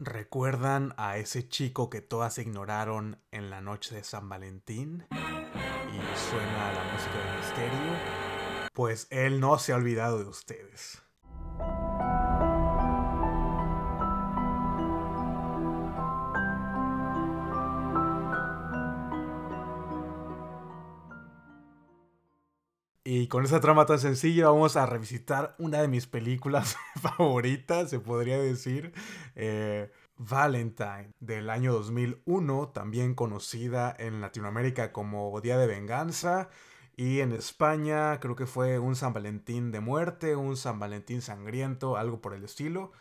¿Recuerdan a ese chico que todas ignoraron en la noche de San Valentín? Y suena la música de misterio. Pues él no se ha olvidado de ustedes. Y con esa trama tan sencilla vamos a revisitar una de mis películas favoritas, se podría decir. Eh, Valentine, del año 2001, también conocida en Latinoamérica como Día de Venganza. Y en España creo que fue un San Valentín de muerte, un San Valentín sangriento, algo por el estilo.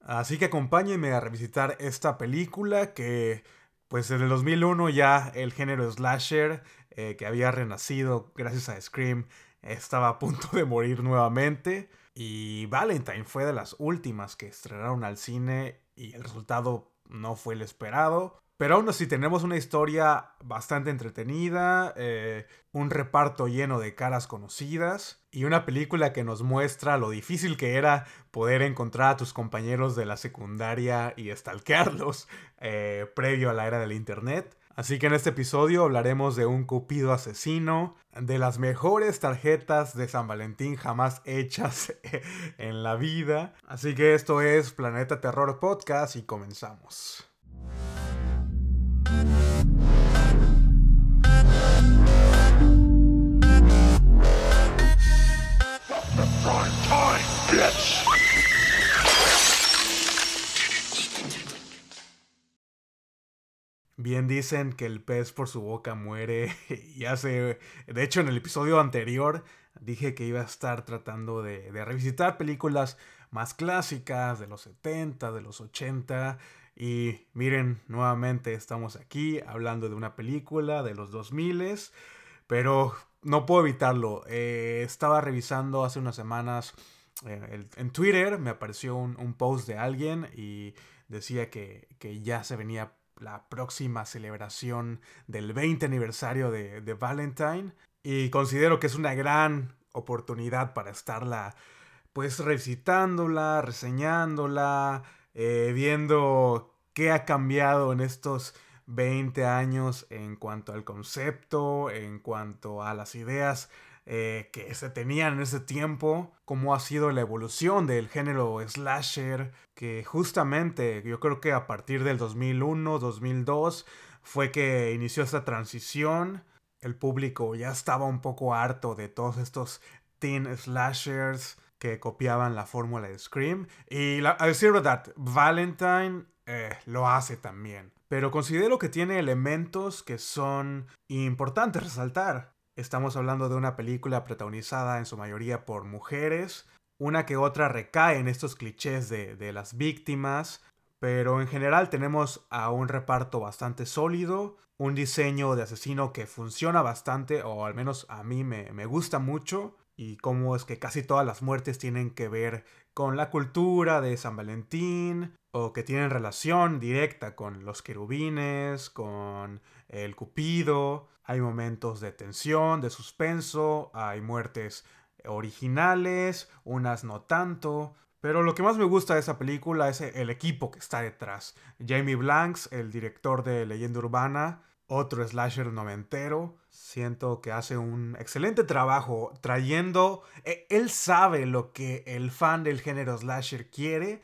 Así que acompáñenme a revisitar esta película que pues en el 2001 ya el género slasher eh, que había renacido gracias a Scream estaba a punto de morir nuevamente. Y Valentine fue de las últimas que estrenaron al cine y el resultado no fue el esperado. Pero aún así tenemos una historia bastante entretenida, eh, un reparto lleno de caras conocidas y una película que nos muestra lo difícil que era poder encontrar a tus compañeros de la secundaria y stalkearlos eh, previo a la era del Internet. Así que en este episodio hablaremos de un cupido asesino, de las mejores tarjetas de San Valentín jamás hechas en la vida. Así que esto es Planeta Terror Podcast y comenzamos. Bien dicen que el pez por su boca muere y hace... De hecho, en el episodio anterior dije que iba a estar tratando de, revisitar películas más clásicas de los 70, de los 80 y miren, nuevamente estamos aquí hablando de una película de los 2000, pero no puedo evitarlo. Eh, estaba revisando hace unas semanas eh, en Twitter, me apareció un, post de alguien y decía que, ya se venía la próxima celebración del 20 aniversario de, Valentine. Y considero que es una gran oportunidad para estarla pues recitándola, reseñándola, eh, viendo qué ha cambiado en estos 20 años en cuanto al concepto, en cuanto a las ideas eh, que se tenían en ese tiempo, cómo ha sido la evolución del género slasher, que justamente yo creo que a partir del 2001, 2002 fue que inició esta transición. El público ya estaba un poco harto de todos estos teen slashers, que copiaban la fórmula de Scream. Y a decir verdad, Valentine eh, lo hace también. Pero considero que tiene elementos que son importantes resaltar. Estamos hablando de una película protagonizada en su mayoría por mujeres. Una que otra recae en estos clichés de, las víctimas. Pero en general tenemos a un reparto bastante sólido, un diseño de asesino que funciona bastante, o al menos a mí me, me gusta mucho y cómo es que casi todas las muertes tienen que ver con la cultura de San Valentín o que tienen relación directa con los querubines, con el cupido. Hay momentos de tensión, de suspenso, hay muertes originales, unas no tanto. Pero lo que más me gusta de esa película es el equipo que está detrás. Jamie Blanks, el director de Leyenda Urbana, otro slasher noventero. Siento que hace un excelente trabajo trayendo... E, él sabe lo que el fan del género slasher quiere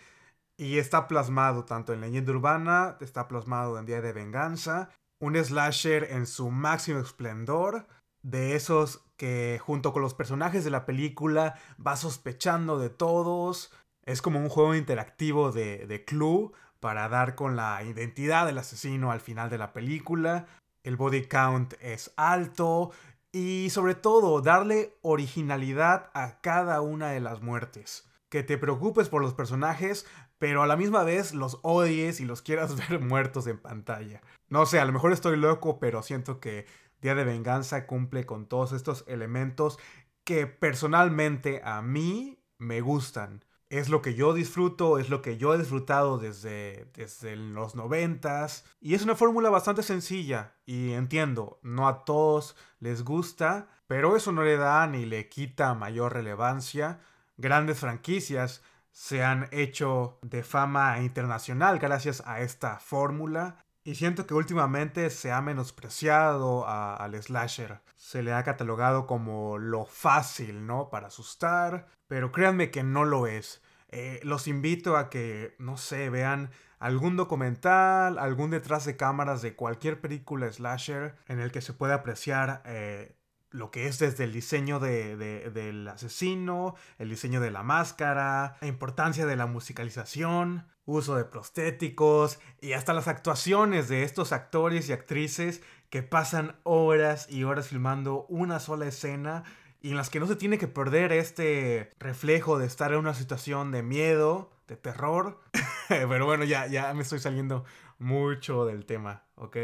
y está plasmado tanto en Leyenda Urbana, está plasmado en Día de Venganza. Un slasher en su máximo esplendor. De esos que junto con los personajes de la película va sospechando de todos. Es como un juego interactivo de, de Clue para dar con la identidad del asesino al final de la película. El body count es alto y sobre todo darle originalidad a cada una de las muertes. Que te preocupes por los personajes, pero a la misma vez los odies y los quieras ver muertos en pantalla. No sé, a lo mejor estoy loco, pero siento que Día de Venganza cumple con todos estos elementos que personalmente a mí me gustan es lo que yo disfruto, es lo que yo he disfrutado desde, desde los noventas. Y es una fórmula bastante sencilla. Y entiendo, no a todos les gusta, pero eso no le da ni le quita mayor relevancia. Grandes franquicias se han hecho de fama internacional gracias a esta fórmula. Y siento que últimamente se ha menospreciado al slasher. Se le ha catalogado como lo fácil, ¿no? Para asustar. Pero créanme que no lo es. Eh, los invito a que, no sé, vean algún documental, algún detrás de cámaras de cualquier película slasher en el que se pueda apreciar eh, lo que es desde el diseño del asesino, el diseño de la máscara, la importancia de la musicalización, uso de prostéticos y hasta las actuaciones de estos actores y actrices que pasan horas y horas filmando una sola escena y en las que no se tiene que perder este reflejo de estar en una situación de miedo, de terror. Pero bueno, ya, ya me estoy saliendo mucho del tema, ¿ok?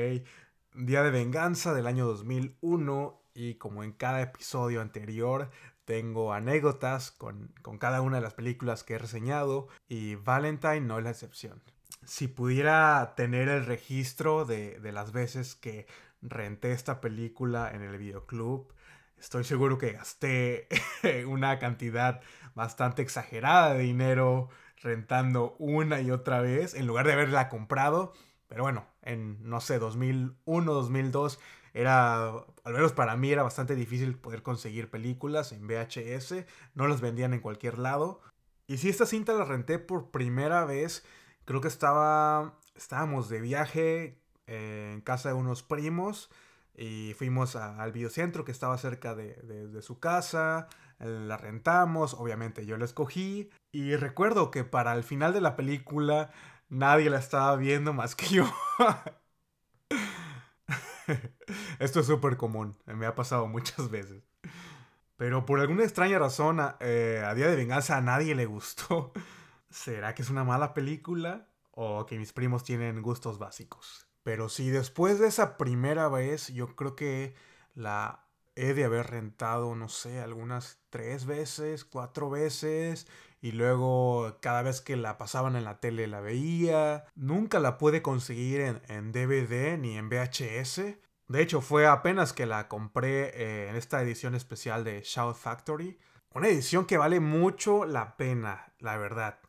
Día de Venganza del año 2001 y como en cada episodio anterior tengo anécdotas con, cada una de las películas que he reseñado y Valentine no es la excepción. Si pudiera tener el registro de, de las veces que renté esta película en el videoclub, estoy seguro que gasté una cantidad bastante exagerada de dinero rentando una y otra vez en lugar de haberla comprado. Pero bueno, en no sé, 2001, 2002 era, al menos para mí era bastante difícil poder conseguir películas en VHS, no las vendían en cualquier lado. Y si esta cinta la renté por primera vez, creo que estaba, estábamos de viaje eh, en casa de unos primos y fuimos al videocentro que estaba cerca de, de, su casa, la rentamos, obviamente yo la escogí y recuerdo que para el final de la película nadie la estaba viendo más que yo. Esto es súper común, me ha pasado muchas veces. Pero por alguna extraña razón, eh, a Día de Venganza a nadie le gustó. ¿Será que es una mala película? ¿O que mis primos tienen gustos básicos? Pero si después de esa primera vez, yo creo que la he de haber rentado, no sé, algunas tres veces, cuatro veces. Y luego cada vez que la pasaban en la tele la veía. Nunca la pude conseguir en, DVD ni en VHS. De hecho, fue apenas que la compré eh, en esta edición especial de Shout Factory. Una edición que vale mucho la pena, la verdad.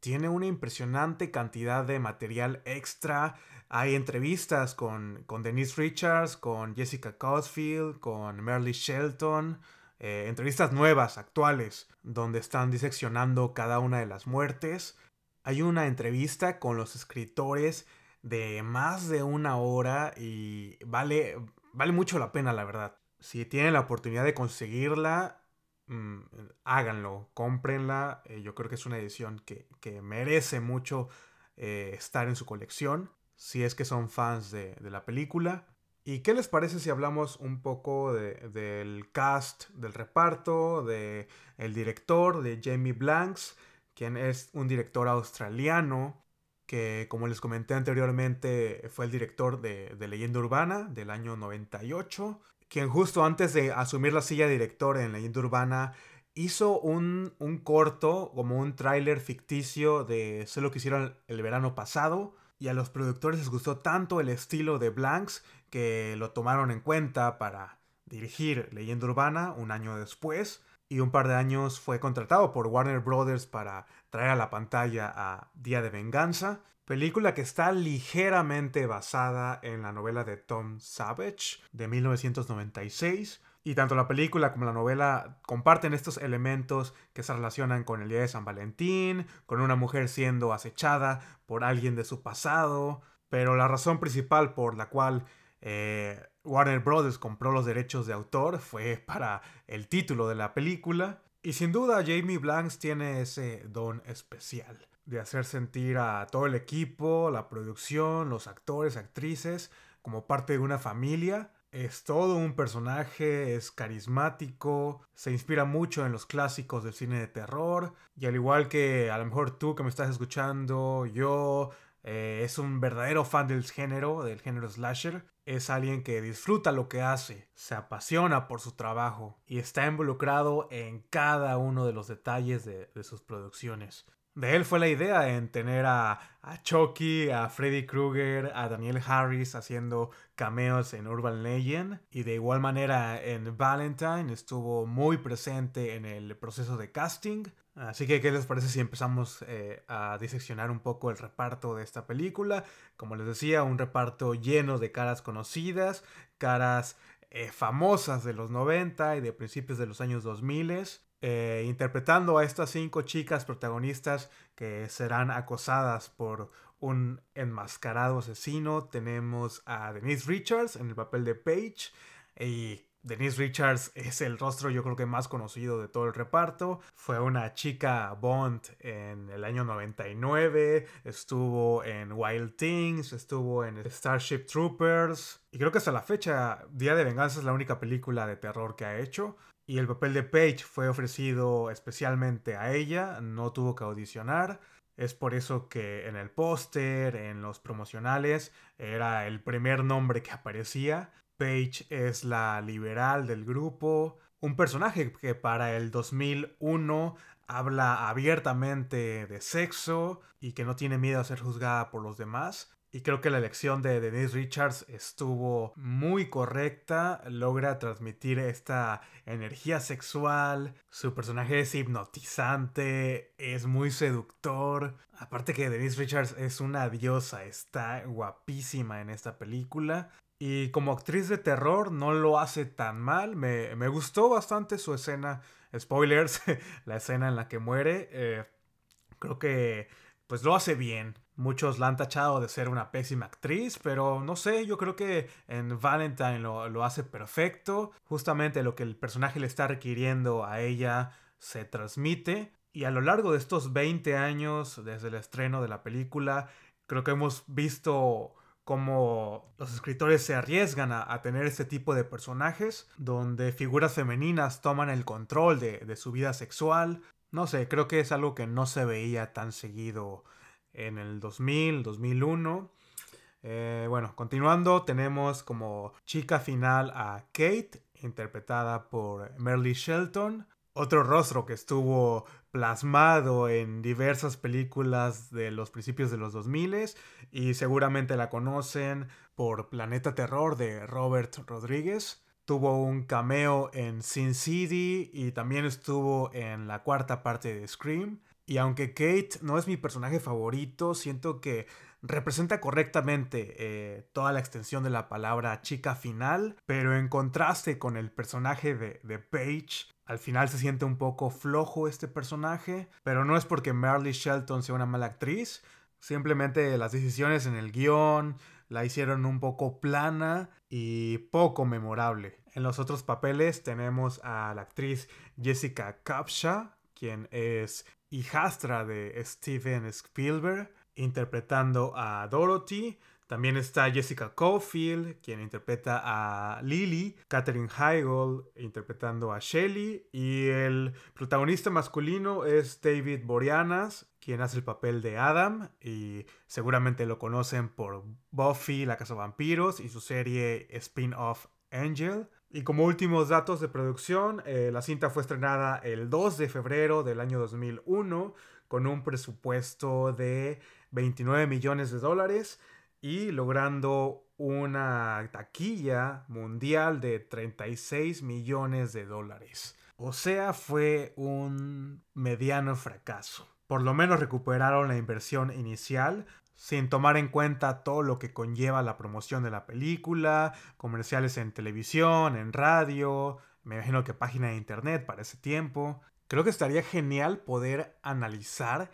Tiene una impresionante cantidad de material extra hay entrevistas con, con Denise Richards, con Jessica Caulfield, con Merle Shelton, eh, entrevistas nuevas, actuales, donde están diseccionando cada una de las muertes. Hay una entrevista con los escritores de más de una hora y vale, vale mucho la pena, la verdad. Si tienen la oportunidad de conseguirla, mm, háganlo, cómprenla. Eh, yo creo que es una edición que, merece mucho eh, estar en su colección si es que son fans de, la película. ¿Y qué les parece si hablamos un poco del cast, del reparto, del el director, de Jamie Blanks, quien es un director australiano que, como les comenté anteriormente, fue el director de, Leyenda Urbana del año 98, quien justo antes de asumir la silla de director en Leyenda Urbana hizo un, un corto, como un tráiler ficticio de Sé lo que hicieron el verano pasado, y a los productores les gustó tanto el estilo de Blanks que lo tomaron en cuenta para dirigir Leyenda Urbana un año después y un par de años fue contratado por Warner Brothers para traer a la pantalla a Día de Venganza, película que está ligeramente basada en la novela de Tom Savage de 1996 y tanto la película como la novela comparten estos elementos que se relacionan con el día de San Valentín, con una mujer siendo acechada por alguien de su pasado, pero la razón principal por la cual eh, Warner Brothers compró los derechos de autor fue para el título de la película. Y sin duda Jamie Blanks tiene ese don especial de hacer sentir a todo el equipo, la producción, los actores, actrices, como parte de una familia es todo un personaje, es carismático, se inspira mucho en los clásicos del cine de terror y al igual que a lo mejor tú que me estás escuchando, yo, eh, es un verdadero fan del género, del género slasher. Es alguien que disfruta lo que hace, se apasiona por su trabajo y está involucrado en cada uno de los detalles de sus producciones. De él fue la idea en tener a, a Chucky, a Freddy Krueger, a Daniel Harris haciendo cameos en Urban Legend. Y de igual manera en Valentine estuvo muy presente en el proceso de casting. Así que, ¿qué les parece si empezamos eh, a diseccionar un poco el reparto de esta película? Como les decía, un reparto lleno de caras conocidas, caras eh, famosas de los 90 y de principios de los años 2000, eh, interpretando a estas cinco chicas protagonistas que serán acosadas por un enmascarado asesino. Tenemos a Denise Richards en el papel de Paige y Denise Richards es el rostro yo creo que más conocido de todo el reparto. Fue una chica Bond en el año 99, estuvo en Wild Things, estuvo en Starship Troopers y creo que hasta la fecha Día de Venganza es la única película de terror que ha hecho. Y el papel de Paige fue ofrecido especialmente a ella, no tuvo que audicionar. Es por eso que en el póster, en los promocionales, era el primer nombre que aparecía. Paige es la liberal del grupo, un personaje que para el 2001 habla abiertamente de sexo y que no tiene miedo a ser juzgada por los demás. Y creo que la elección de Denise Richards estuvo muy correcta, logra transmitir esta energía sexual, su personaje es hipnotizante, es muy seductor. Aparte que Denise Richards es una diosa, está guapísima en esta película. Y como actriz de terror no lo hace tan mal. Me, gustó bastante su escena. Spoilers, la escena en la que muere. Eh, creo que pues lo hace bien. Muchos la han tachado de ser una pésima actriz, pero no sé, yo creo que en Valentine lo, lo hace perfecto. Justamente lo que el personaje le está requiriendo a ella se transmite. Y a lo largo de estos 20 años, desde el estreno de la película, creo que hemos visto como los escritores se arriesgan a, tener este tipo de personajes, donde figuras femeninas toman el control de, su vida sexual. No sé, creo que es algo que no se veía tan seguido en el 2000, 2001. Eh, bueno, continuando, tenemos como chica final a Kate, interpretada por Merle Shelton. Otro rostro que estuvo plasmado en diversas películas de los principios de los 2000 y seguramente la conocen por Planeta Terror de Robert Rodríguez. Tuvo un cameo en Sin City y también estuvo en la cuarta parte de Scream. Y aunque Kate no es mi personaje favorito, siento que representa correctamente eh, toda la extensión de la palabra chica final, pero en contraste con el personaje de, de Paige, al final se siente un poco flojo este personaje, pero no es porque Marley Shelton sea una mala actriz, simplemente las decisiones en el guion la hicieron un poco plana y poco memorable. En los otros papeles tenemos a la actriz Jessica Capshaw, quien es hijastra de Steven Spielberg, interpretando a Dorothy. También está Jessica Caulfield, quien interpreta a Lily, Katherine Heigl interpretando a Shelley, y el protagonista masculino es David Boreanas, quien hace el papel de Adam, y seguramente lo conocen por Buffy, la Casa de Vampiros, y su serie spin-off Angel. Y como últimos datos de producción, eh, la cinta fue estrenada el 2 de febrero del año 2001 con un presupuesto de 29 millones de dólares y logrando una taquilla mundial de 36 millones de dólares. O sea, fue un mediano fracaso. Por lo menos recuperaron la inversión inicial sin tomar en cuenta todo lo que conlleva la promoción de la película, comerciales en televisión, en radio, me imagino que página de internet para ese tiempo. Creo que estaría genial poder analizar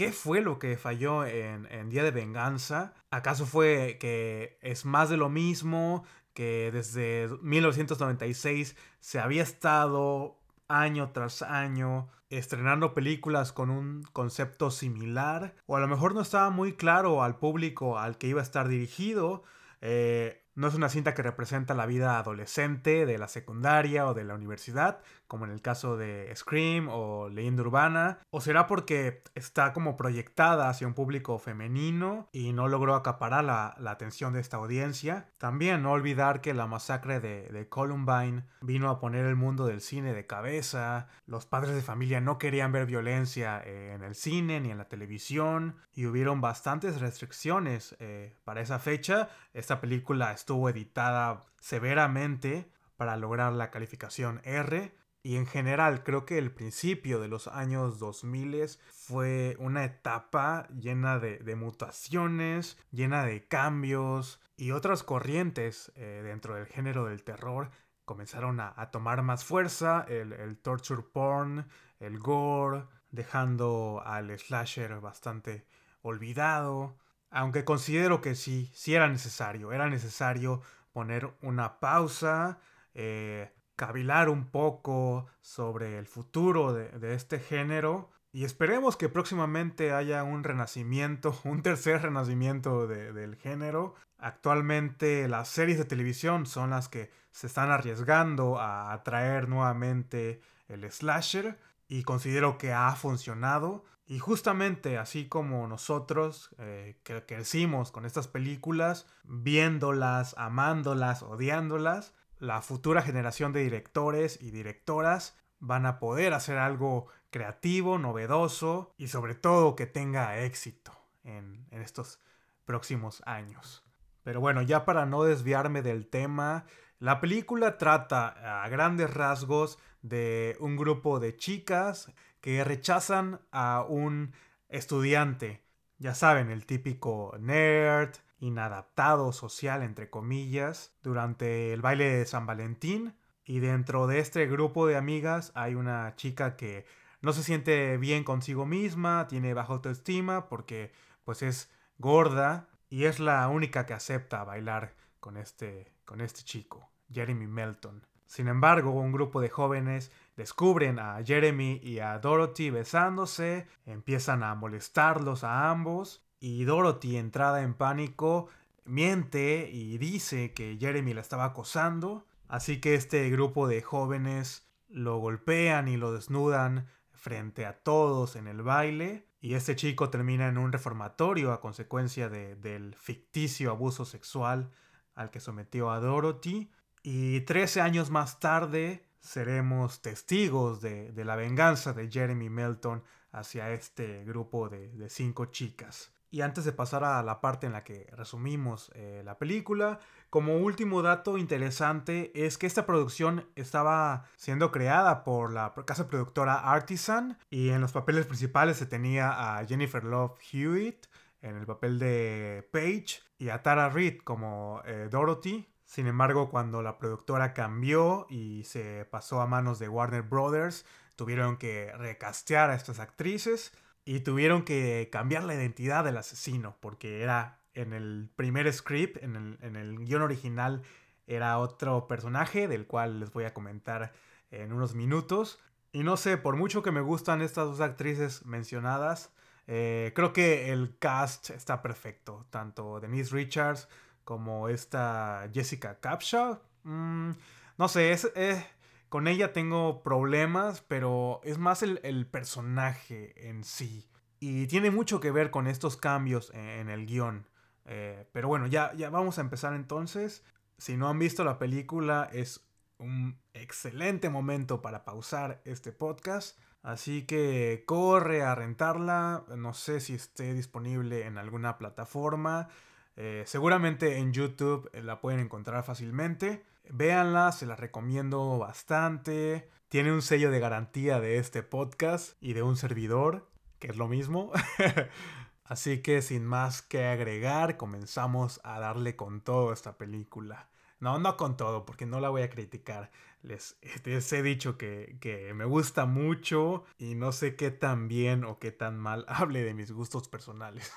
¿Qué fue lo que falló en, Día de Venganza? ¿Acaso fue que es más de lo mismo? Que desde 1996 se había estado año tras año estrenando películas con un concepto similar. O a lo mejor no estaba muy claro al público al que iba a estar dirigido. Eh, no es una cinta que representa la vida adolescente de la secundaria o de la universidad, como en el caso de Scream o Leyenda Urbana, o será porque está como proyectada hacia un público femenino y no logró acaparar la, atención de esta audiencia. También no olvidar que la masacre de, Columbine vino a poner el mundo del cine de cabeza, los padres de familia no querían ver violencia eh, en el cine ni en la televisión y hubieron bastantes restricciones eh, para esa fecha. Esta película estuvo editada severamente para lograr la calificación R Y en general creo que el principio de los años 2000 fue una etapa llena de, mutaciones, llena de cambios y otras corrientes eh, dentro del género del terror comenzaron a, tomar más fuerza, el, el, torture porn, el gore, dejando al slasher bastante olvidado. Aunque considero que sí, sí era necesario, era necesario poner una pausa, eh, cavilar un poco sobre el futuro de, este género y esperemos que próximamente haya un renacimiento, un tercer renacimiento del género. Actualmente las series de televisión son las que se están arriesgando a atraer nuevamente el slasher y considero que ha funcionado. Y justamente así como nosotros eh, que crecimos con estas películas, viéndolas, amándolas, odiándolas, la futura generación de directores y directoras van a poder hacer algo creativo, novedoso y sobre todo que tenga éxito en, en estos próximos años. Pero bueno, ya para no desviarme del tema, la película trata a grandes rasgos de un grupo de chicas que rechazan a un estudiante. Ya saben, el típico nerd, inadaptado social, entre comillas, durante el baile de San Valentín. Y dentro de este grupo de amigas hay una chica que no se siente bien consigo misma, tiene baja autoestima porque pues es gorda y es la única que acepta bailar con este, con este chico, Jeremy Melton. Sin embargo, un grupo de jóvenes descubren a Jeremy y a Dorothy besándose, empiezan a molestarlos a ambos y Dorothy, entrada en pánico, miente y dice que Jeremy la estaba acosando, así que este grupo de jóvenes lo golpean y lo desnudan frente a todos en el baile y este chico termina en un reformatorio a consecuencia del ficticio abuso sexual al que sometió a Dorothy y 13 años más tarde seremos testigos de, la venganza de Jeremy Melton hacia este grupo de, cinco chicas. Y antes de pasar a la parte en la que resumimos eh, la película, como último dato interesante es que esta producción estaba siendo creada por la casa productora Artisan y en los papeles principales se tenía a Jennifer Love Hewitt en el papel de Paige y a Tara Reid como eh, Dorothy sin embargo, cuando la productora cambió y se pasó a manos de Warner Brothers, tuvieron que recastear a estas actrices y tuvieron que cambiar la identidad del asesino, porque era en el primer script, en el, en el guion original, era otro personaje del cual les voy a comentar en unos minutos. Y no sé, por mucho que me gustan estas dos actrices mencionadas, eh, creo que el cast está perfecto. Tanto Denise Richards como esta Jessica Capshaw. Mm, no sé, es, eh, con ella tengo problemas, pero es más el, personaje en sí. Y tiene mucho que ver con estos cambios en, el guion. Eh, pero bueno, ya, ya vamos a empezar entonces. Si no han visto la película, es un excelente momento para pausar este podcast. Así que corre a rentarla. No sé si esté disponible en alguna plataforma. Eh, seguramente en YouTube eh, la pueden encontrar fácilmente. Véanla, se la recomiendo bastante. Tiene un sello de garantía de este podcast y de un servidor, que es lo mismo. Así que sin más que agregar, comenzamos a darle con todo a esta película. No, no con todo, porque no la voy a criticar. Les, les, he dicho que, que, me gusta mucho y no sé qué tan bien o qué tan mal hable de mis gustos personales.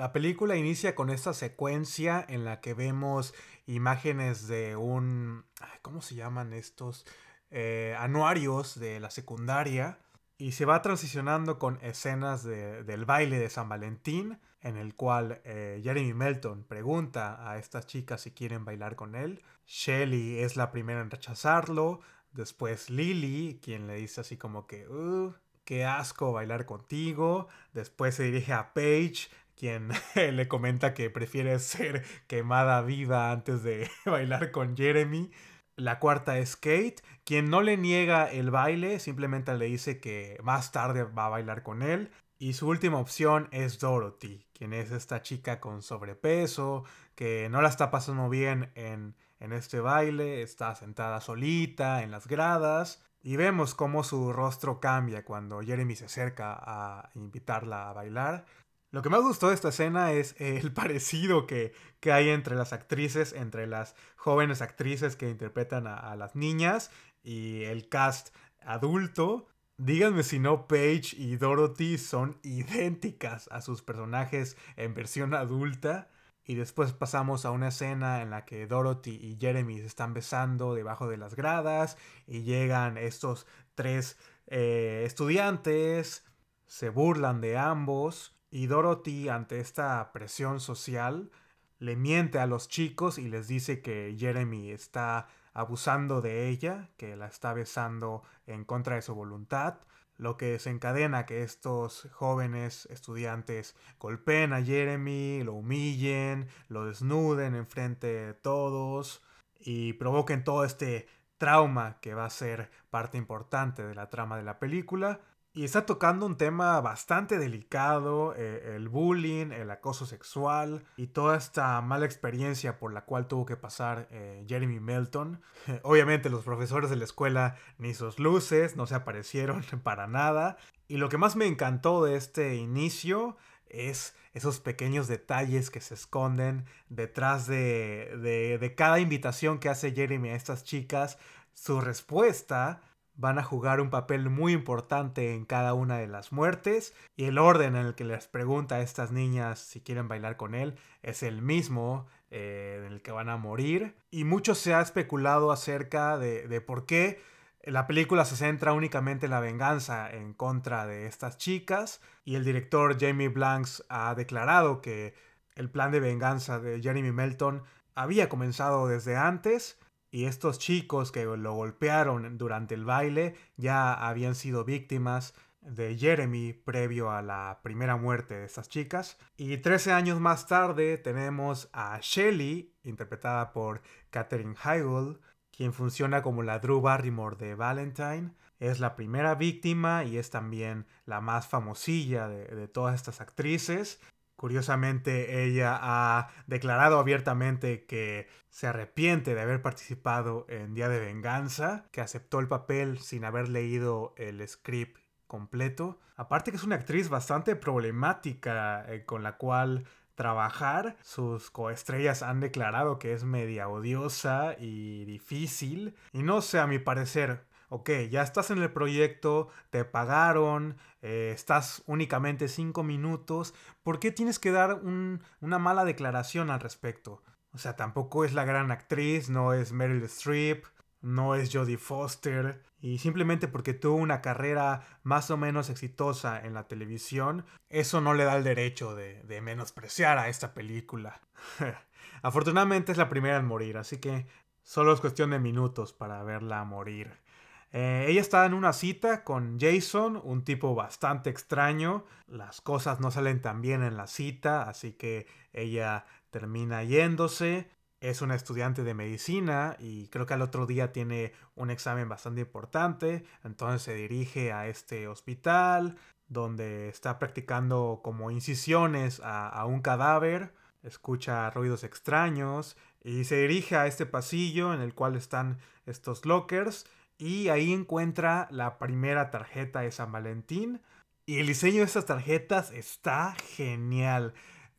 La película inicia con esta secuencia en la que vemos imágenes de un... ¿Cómo se llaman estos? Eh, anuarios de la secundaria. Y se va transicionando con escenas del baile de San Valentín, en el cual eh, Jeremy Melton pregunta a estas chicas si quieren bailar con él. Shelly es la primera en rechazarlo. Después Lily, quien le dice así como que, uh, qué asco bailar contigo. Después se dirige a Paige, quien le comenta que prefiere ser quemada viva antes de bailar con Jeremy. La cuarta es Kate, quien no le niega el baile, simplemente le dice que más tarde va a bailar con él. Y su última opción es Dorothy, quien es esta chica con sobrepeso, que no la está pasando bien en, en este baile, está sentada solita en las gradas y vemos cómo su rostro cambia cuando Jeremy se acerca a invitarla a bailar. Lo que más gustó de esta escena es el parecido que, hay entre las actrices, entre las jóvenes actrices que interpretan a, las niñas y el cast adulto. Díganme si no, Paige y Dorothy son idénticas a sus personajes en versión adulta. Y después pasamos a una escena en la que Dorothy y Jeremy se están besando debajo de las gradas y llegan estos tres eh, estudiantes, se burlan de ambos y Dorothy ante esta presión social le miente a los chicos y les dice que Jeremy está abusando de ella, que la está besando en contra de su voluntad lo que desencadena que estos jóvenes estudiantes golpeen a Jeremy, lo humillen, lo desnuden enfrente de todos y provoquen todo este trauma que va a ser parte importante de la trama de la película y está tocando un tema bastante delicado, eh, el bullying, el acoso sexual y toda esta mala experiencia por la cual tuvo que pasar eh, Jeremy Melton. Obviamente los profesores de la escuela ni sus luces no se aparecieron para nada. Y lo que más me encantó de este inicio es esos pequeños detalles que se esconden detrás de, de, de cada invitación que hace Jeremy a estas chicas. Su respuesta van a jugar un papel muy importante en cada una de las muertes y el orden en el que les pregunta a estas niñas si quieren bailar con él es el mismo eh, en el que van a morir. Y mucho se ha especulado acerca de, de por qué la película se centra únicamente en la venganza en contra de estas chicas y el director Jamie Blanks ha declarado que el plan de venganza de Jeremy Melton había comenzado desde antes y estos chicos que lo golpearon durante el baile ya habían sido víctimas de Jeremy previo a la primera muerte de estas chicas. Y 13 años más tarde tenemos a Shelley, interpretada por Katherine Heigl, quien funciona como la Drew Barrymore de Valentine. Es la primera víctima y es también la más famosilla de, de todas estas actrices. Curiosamente, ella ha declarado abiertamente que se arrepiente de haber participado en Día de Venganza, que aceptó el papel sin haber leído el script completo. Aparte que es una actriz bastante problemática eh, con la cual trabajar. Sus coestrellas han declarado que es media odiosa y difícil. Y no sé, a mi parecer, ok, ya estás en el proyecto, te pagaron, eh, estás únicamente cinco minutos, ¿por qué tienes que dar una mala declaración al respecto? O sea, tampoco es la gran actriz, no es Meryl Streep, no es Jodie Foster, y simplemente porque tuvo una carrera más o menos exitosa en la televisión, eso no le da el derecho de, de menospreciar a esta película. Afortunadamente es la primera en morir, así que solo es cuestión de minutos para verla morir. Eh, ella está en una cita con Jason, un tipo bastante extraño. Las cosas no salen tan bien en la cita, así que ella termina yéndose. Es una estudiante de medicina y creo que al otro día tiene un examen bastante importante. Entonces se dirige a este hospital donde está practicando como incisiones a, a un cadáver. Escucha ruidos extraños y se dirige a este pasillo en el cual están estos lockers y ahí encuentra la primera tarjeta de San Valentín. Y el diseño de estas tarjetas está genial.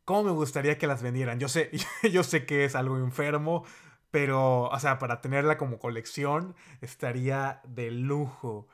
¿Cómo me gustaría que las vendieran? Yo sé, yo sé que es algo enfermo, pero, o sea, para tenerla como colección estaría de lujo.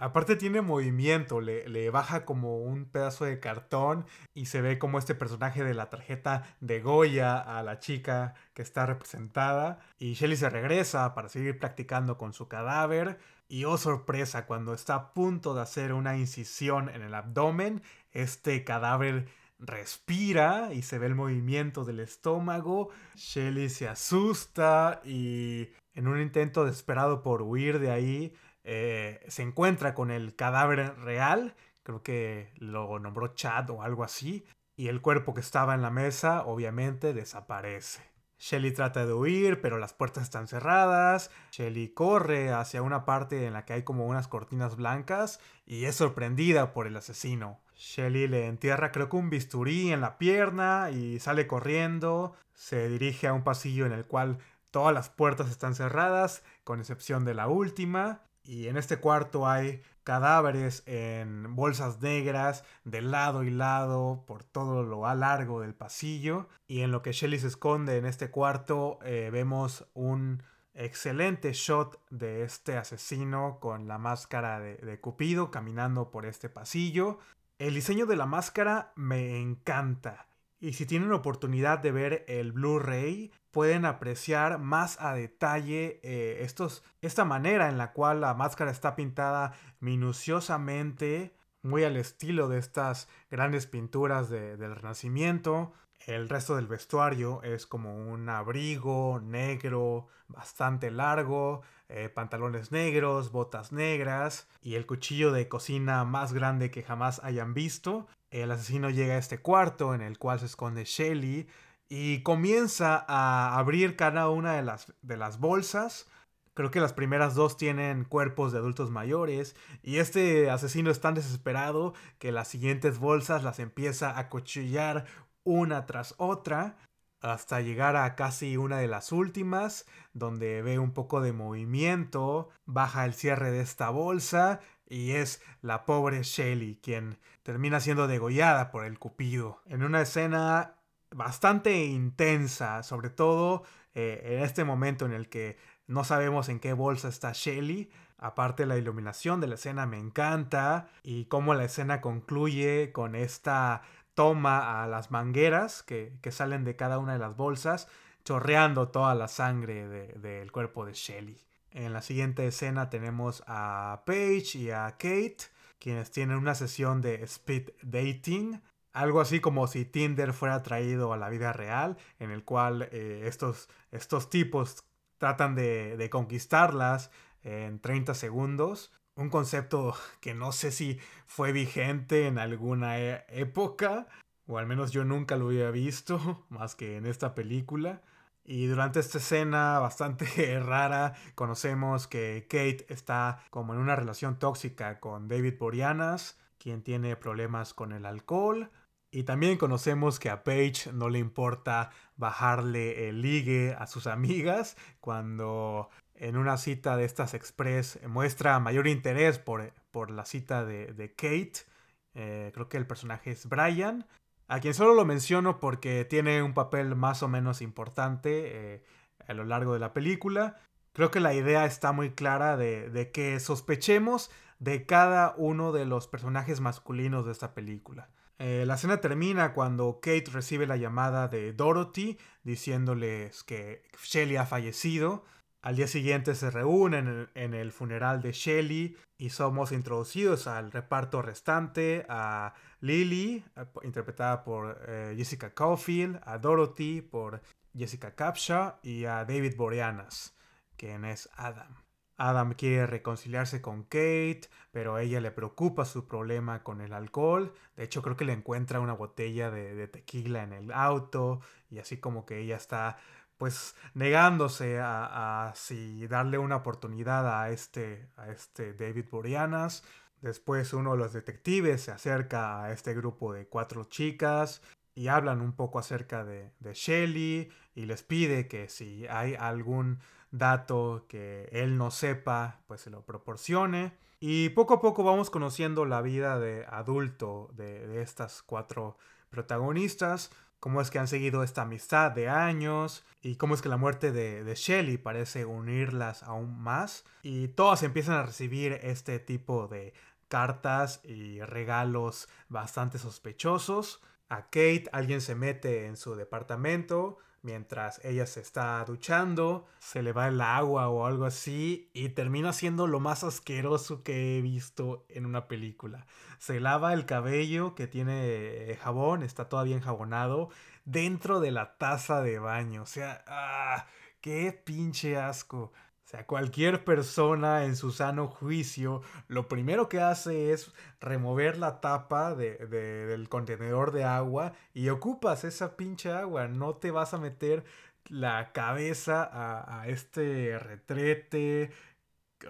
Aparte tiene movimiento, le, baja como un pedazo de cartón y se ve como este personaje de la tarjeta de Goya a la chica que está representada. Y Shelly se regresa para seguir practicando con su cadáver. Y oh sorpresa, cuando está a punto de hacer una incisión en el abdomen, este cadáver respira y se ve el movimiento del estómago. Shelly se asusta y en un intento desesperado por huir de ahí, eh, se encuentra con el cadáver real, creo que lo nombró Chad o algo así, y el cuerpo que estaba en la mesa obviamente desaparece. Shelly trata de huir, pero las puertas están cerradas. Shelly corre hacia una parte en la que hay como unas cortinas blancas y es sorprendida por el asesino. Shelly le entierra creo que un bisturí en la pierna y sale corriendo. Se dirige a un pasillo en el cual Todas las puertas están cerradas, con excepción de la última. Y en este cuarto hay cadáveres en bolsas negras de lado y lado por todo lo a largo del pasillo. Y en lo que Shelly se esconde en este cuarto eh, vemos un excelente shot de este asesino con la máscara de, de, Cupido caminando por este pasillo. El diseño de la máscara me encanta. Y si tienen oportunidad de ver el Blu-ray, pueden apreciar más a detalle eh, estos, esta manera en la cual la máscara está pintada minuciosamente, muy al estilo de estas grandes pinturas del Renacimiento. El resto del vestuario es como un abrigo negro bastante largo, eh, pantalones negros, botas negras y el cuchillo de cocina más grande que jamás hayan visto. El asesino llega a este cuarto en el cual se esconde Shelly y comienza a abrir cada una de las, de las bolsas. Creo que las primeras dos tienen cuerpos de adultos mayores y este asesino es tan desesperado que las siguientes bolsas las empieza a cuchillar una tras otra hasta llegar a casi una de las últimas, donde ve un poco de movimiento, baja el cierre de esta bolsa y es la pobre Shelly quien termina siendo degollada por el cupido. En una escena bastante intensa, sobre todo eh, en este momento en el que no sabemos en qué bolsa está Shelly. Aparte la iluminación de la escena me encanta y cómo la escena concluye con esta toma a las mangueras que, salen de cada una de las bolsas, chorreando toda la sangre del cuerpo de Shelly. En la siguiente escena tenemos a Paige y a Kate, quienes tienen una sesión de speed dating algo así como si Tinder fuera traído a la vida real, en el cual eh, estos, estos tipos tratan de, conquistarlas en 30 segundos. Un concepto que no sé si fue vigente en alguna e, época, o al menos yo nunca lo había visto, más que en esta película. Y durante esta escena bastante rara conocemos que Kate está como en una relación tóxica con David Boreanas, quien tiene problemas con el alcohol. Y también conocemos que a Paige no le importa bajarle el ligue a sus amigas cuando en una cita de estas express muestra mayor interés por, por la cita de, Kate. Eh, creo que el personaje es Brian, a quien solo lo menciono porque tiene un papel más o menos importante eh, a lo largo de la película. Creo que la idea está muy clara de, que sospechemos de cada uno de los personajes masculinos de esta película. Eh, la escena termina cuando Kate recibe la llamada de Dorothy diciéndoles que Shelly ha fallecido. Al día siguiente se reúnen en el, funeral de Shelly y somos introducidos al reparto restante, a Lily, eh, interpretada por eh, Jessica Caulfield, a Dorothy por Jessica Capshaw y a David Boreanas, quien es Adam. Adam quiere reconciliarse con Kate, pero a ella le preocupa su problema con el alcohol. De hecho, creo que le encuentra una botella de, tequila en el auto y así como que ella está pues negándose a, si darle una oportunidad a este, a este David Boreanas. Después uno de los detectives se acerca a este grupo de cuatro chicas y hablan un poco acerca de, de Shelly y les pide que si hay algún dato que él no sepa, pues se lo proporcione. Y poco a poco vamos conociendo la vida de adulto de, estas cuatro protagonistas, cómo es que han seguido esta amistad de años y cómo es que la muerte de, de Shelly parece unirlas aún más. Y todas empiezan a recibir este tipo de cartas y regalos bastante sospechosos. A Kate alguien se mete en su departamento mientras ella se está duchando, se le va el agua o algo así y termina siendo lo más asqueroso que he visto en una película. Se lava el cabello que tiene eh, jabón, está todavía enjabonado, dentro de la taza de baño. O sea, ¡ah! ¡Qué pinche asco! O sea, cualquier persona en su sano juicio, lo primero que hace es remover la tapa del contenedor de agua y ocupas esa pinche agua. No te vas a meter la cabeza a, a este retrete.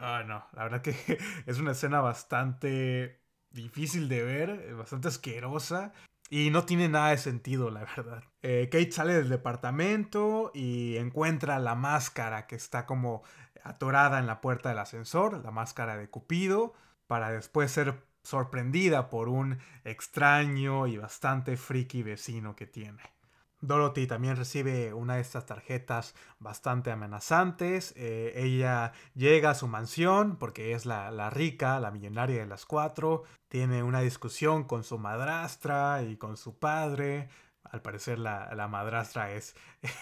Ah, no, la verdad que es una escena bastante difícil de ver, bastante asquerosa. Y no tiene nada de sentido, la verdad. Eh, Kate sale del departamento y encuentra la máscara que está como atorada en la puerta del ascensor, la máscara de Cupido, para después ser sorprendida por un extraño y bastante friki vecino que tiene. Dorothy también recibe una de estas tarjetas bastante amenazantes. Eh, ella llega a su mansión porque es la, rica, la millonaria de las cuatro. Tiene una discusión con su madrastra y con su padre. Al parecer la, la madrastra es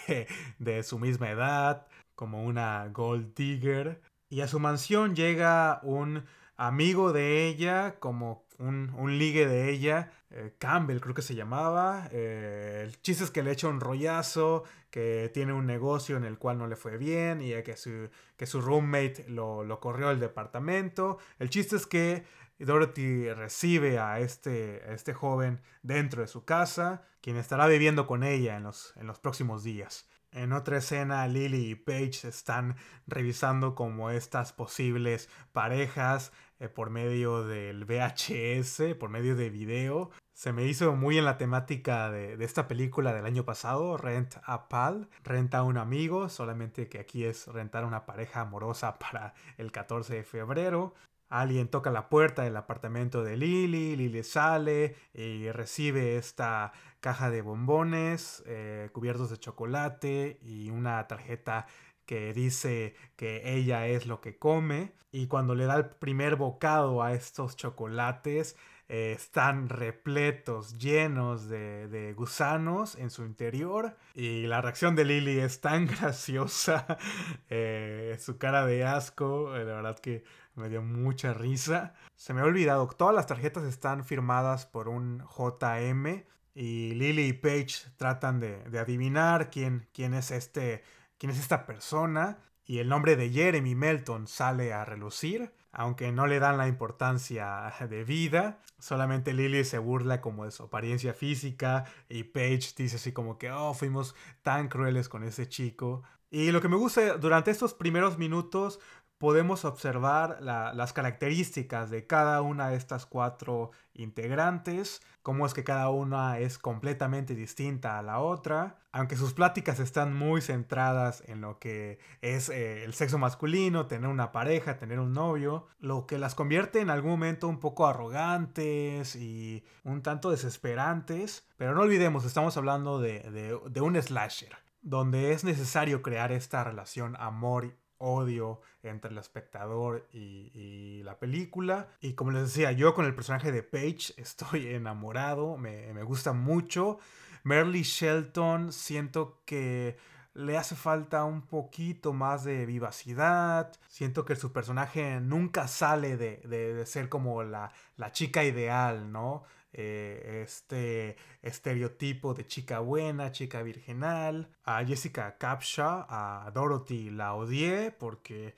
de su misma edad, como una gold digger. Y a su mansión llega un amigo de ella, como un, ligue de ella, eh, Campbell creo que se llamaba. Eh, el chiste es que le echa un rollazo, que tiene un negocio en el cual no le fue bien y que su, que su roommate lo, lo corrió del departamento. El chiste es que Dorothy recibe a este, este joven dentro de su casa, quien estará viviendo con ella en los, en los próximos días. En otra escena, Lily y Paige están revisando como estas posibles parejas eh, por medio del VHS, por medio de video. Se me hizo muy en la temática de, esta película del año pasado, Rent a Pal, Renta a un amigo, solamente que aquí es rentar una pareja amorosa para el 14 de febrero. Alguien toca la puerta del apartamento de Lily, Lily sale y recibe esta caja de bombones eh, cubiertos de chocolate y una tarjeta que dice que ella es lo que come. Y cuando le da el primer bocado a estos chocolates eh, están repletos, llenos de, gusanos en su interior. Y la reacción de Lily es tan graciosa, eh, su cara de asco, la verdad que me dio mucha risa. Se me ha olvidado, todas las tarjetas están firmadas por un JM y Lily y Paige tratan de, de adivinar quién, quién es este quién es esta persona y el nombre de Jeremy Melton sale a relucir, aunque no le dan la importancia de vida. Solamente Lily se burla como de su apariencia física y Paige dice así como que, oh, fuimos tan crueles con ese chico. Y lo que me gusta durante estos primeros minutos podemos observar las características de cada una de estas cuatro integrantes, cómo es que cada una es completamente distinta a la otra, aunque sus pláticas están muy centradas en lo que es eh, el sexo masculino, tener una pareja, tener un novio, lo que las convierte en algún momento un poco arrogantes y un tanto desesperantes, pero no olvidemos, estamos hablando de, de un slasher donde es necesario crear esta relación amor odio entre el espectador y, la película. Y como les decía, yo con el personaje de Paige estoy enamorado, me, me gusta mucho. Merle Shelton siento que le hace falta un poquito más de vivacidad. Siento que su personaje nunca sale de, de, ser como la, la, chica ideal, ¿no? Eh, este estereotipo de chica buena, chica virginal. A Jessica Capshaw, a Dorothy la odié porque,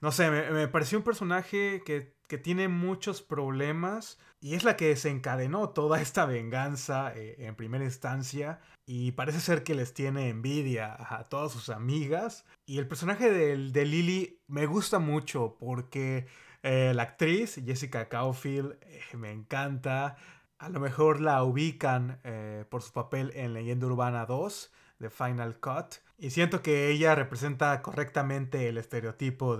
no sé, me, pareció un personaje que, que, tiene muchos problemas y es la que desencadenó toda esta venganza eh, en primera instancia y parece ser que les tiene envidia a todas sus amigas. Y el personaje de, de Lily me gusta mucho porque... Eh, la actriz Jessica Caulfield me encanta. A lo mejor la ubican eh, por su papel en Leyenda Urbana 2 de Final Cut. Y siento que ella representa correctamente el estereotipo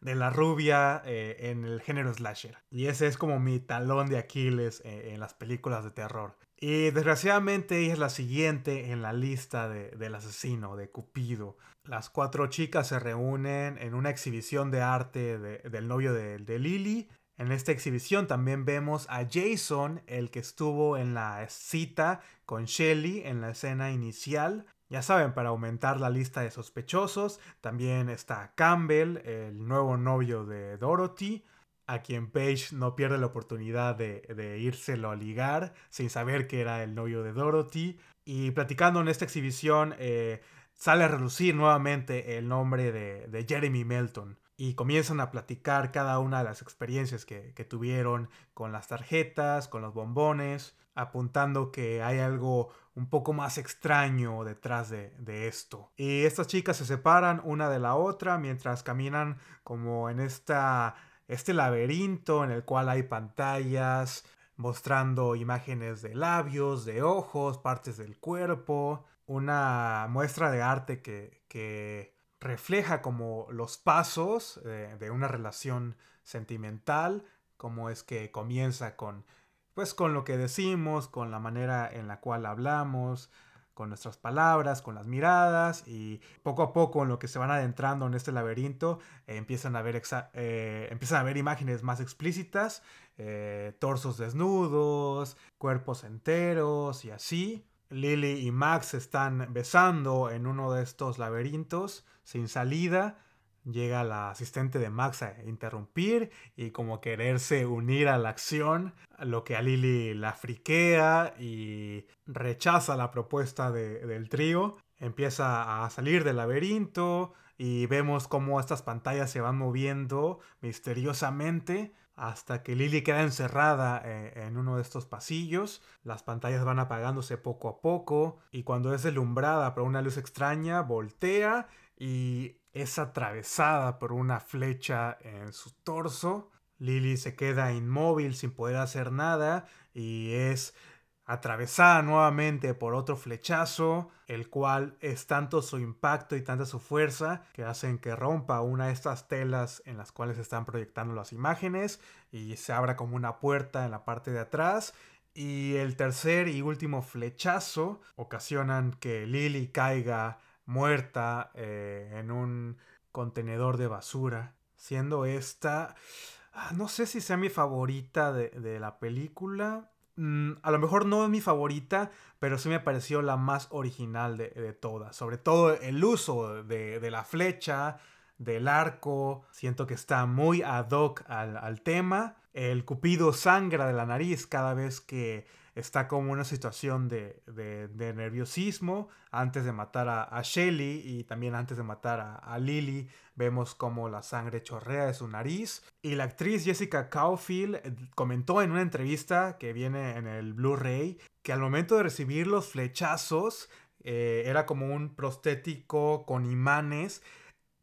de, la rubia eh, en el género slasher. Y ese es como mi talón de Aquiles eh, en las películas de terror. Y desgraciadamente ella es la siguiente en la lista del asesino, de Cupido. Las cuatro chicas se reúnen en una exhibición de arte del novio de, de Lily en esta exhibición también vemos a Jason, el que estuvo en la cita con Shelly en la escena inicial. Ya saben, para aumentar la lista de sospechosos, también está Campbell, el nuevo novio de Dorothy, a quien Paige no pierde la oportunidad de, de írselo a ligar sin saber que era el novio de Dorothy. Y platicando en esta exhibición, eh, sale a relucir nuevamente el nombre de, de Jeremy Melton y comienzan a platicar cada una de las experiencias que, tuvieron con las tarjetas, con los bombones, apuntando que hay algo un poco más extraño detrás de, esto. Y estas chicas se separan una de la otra mientras caminan como en esta, este laberinto en el cual hay pantallas, mostrando imágenes de labios, de ojos, partes del cuerpo, una muestra de arte que, refleja como los pasos eh, de una relación sentimental, como es que comienza con pues con lo que decimos, con la manera en la cual hablamos, con nuestras palabras, con las miradas y poco a poco en lo que se van adentrando en este laberinto eh, empiezan, a ver eh, empiezan a ver imágenes más explícitas, eh, torsos desnudos, cuerpos enteros y así. Lily y Max están besando en uno de estos laberintos sin salida llega la asistente de Max a interrumpir y como quererse unir a la acción, lo que a Lily la friquea y rechaza la propuesta del trío. Empieza a salir del laberinto y vemos cómo estas pantallas se van moviendo misteriosamente hasta que Lily queda encerrada eh, en uno de estos pasillos. Las pantallas van apagándose poco a poco y cuando es delumbrada por una luz extraña, voltea y es atravesada por una flecha en su torso. Lily se queda inmóvil sin poder hacer nada y es atravesada nuevamente por otro flechazo, el cual es tanto su impacto y tanta su fuerza que hacen que rompa una de estas telas en las cuales están proyectando las imágenes y se abra como una puerta en la parte de atrás. Y el tercer y último flechazo ocasionan que Lily caiga muerta eh, en un contenedor de basura, siendo esta, ah, no sé si sea mi favorita de, la película, mm, a lo mejor no es mi favorita, pero sí me pareció la más original de, todas, sobre todo el uso de, la flecha, del arco, siento que está muy ad hoc al, al tema, el cupido sangra de la nariz cada vez que está como una situación de, nerviosismo antes de matar a, Shelly y también antes de matar a, Lily vemos como la sangre chorrea de su nariz y la actriz Jessica Caulfield eh, comentó en una entrevista que viene en el Blu-ray que al momento de recibir los flechazos eh, era como un prostético con imanes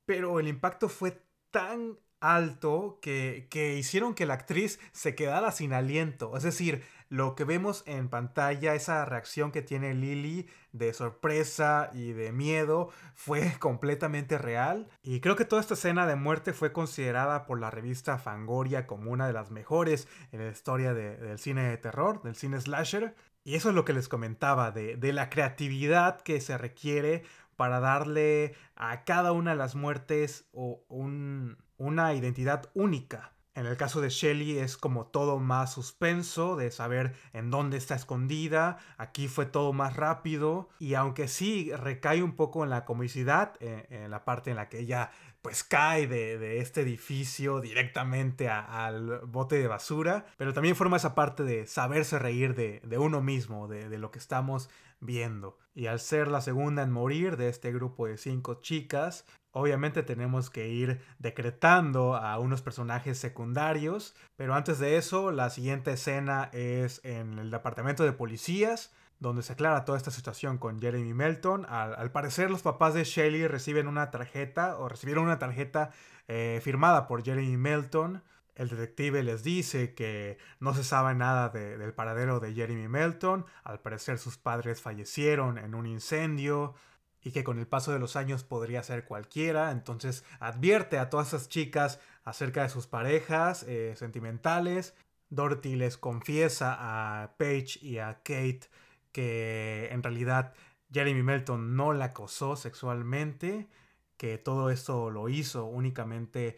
pero el impacto fue tan alto que, que, hicieron que la actriz se quedara sin aliento. Es decir, lo que vemos en pantalla, esa reacción que tiene Lily de sorpresa y de miedo, fue completamente real. Y creo que toda esta escena de muerte fue considerada por la revista Fangoria como una de las mejores en la historia del cine de terror, del cine slasher. Y eso es lo que les comentaba, de, de la creatividad que se requiere para darle a cada una de las muertes un, una identidad única. En el caso de Shelly es como todo más suspenso, de saber en dónde está escondida. Aquí fue todo más rápido. Y aunque sí recae un poco en la comicidad, eh, en, la parte en la que ella pues cae de, este edificio directamente al bote de basura. Pero también forma esa parte de saberse reír de, uno mismo, de, de lo que estamos viendo. Y al ser la segunda en morir de este grupo de cinco chicas, Obviamente tenemos que ir decretando a unos personajes secundarios, pero antes de eso, la siguiente escena es en el departamento de policías, donde se aclara toda esta situación con Jeremy Melton. Al, parecer los papás de Shelly reciben una tarjeta o recibieron una tarjeta eh, firmada por Jeremy Melton. El detective les dice que no se sabe nada del paradero de Jeremy Melton. Al parecer sus padres fallecieron en un incendio y que con el paso de los años podría ser cualquiera. Entonces advierte a todas esas chicas acerca de sus parejas eh, sentimentales. Dorothy les confiesa a Paige y a Kate que en realidad Jeremy Melton no la acosó sexualmente, que todo esto lo hizo únicamente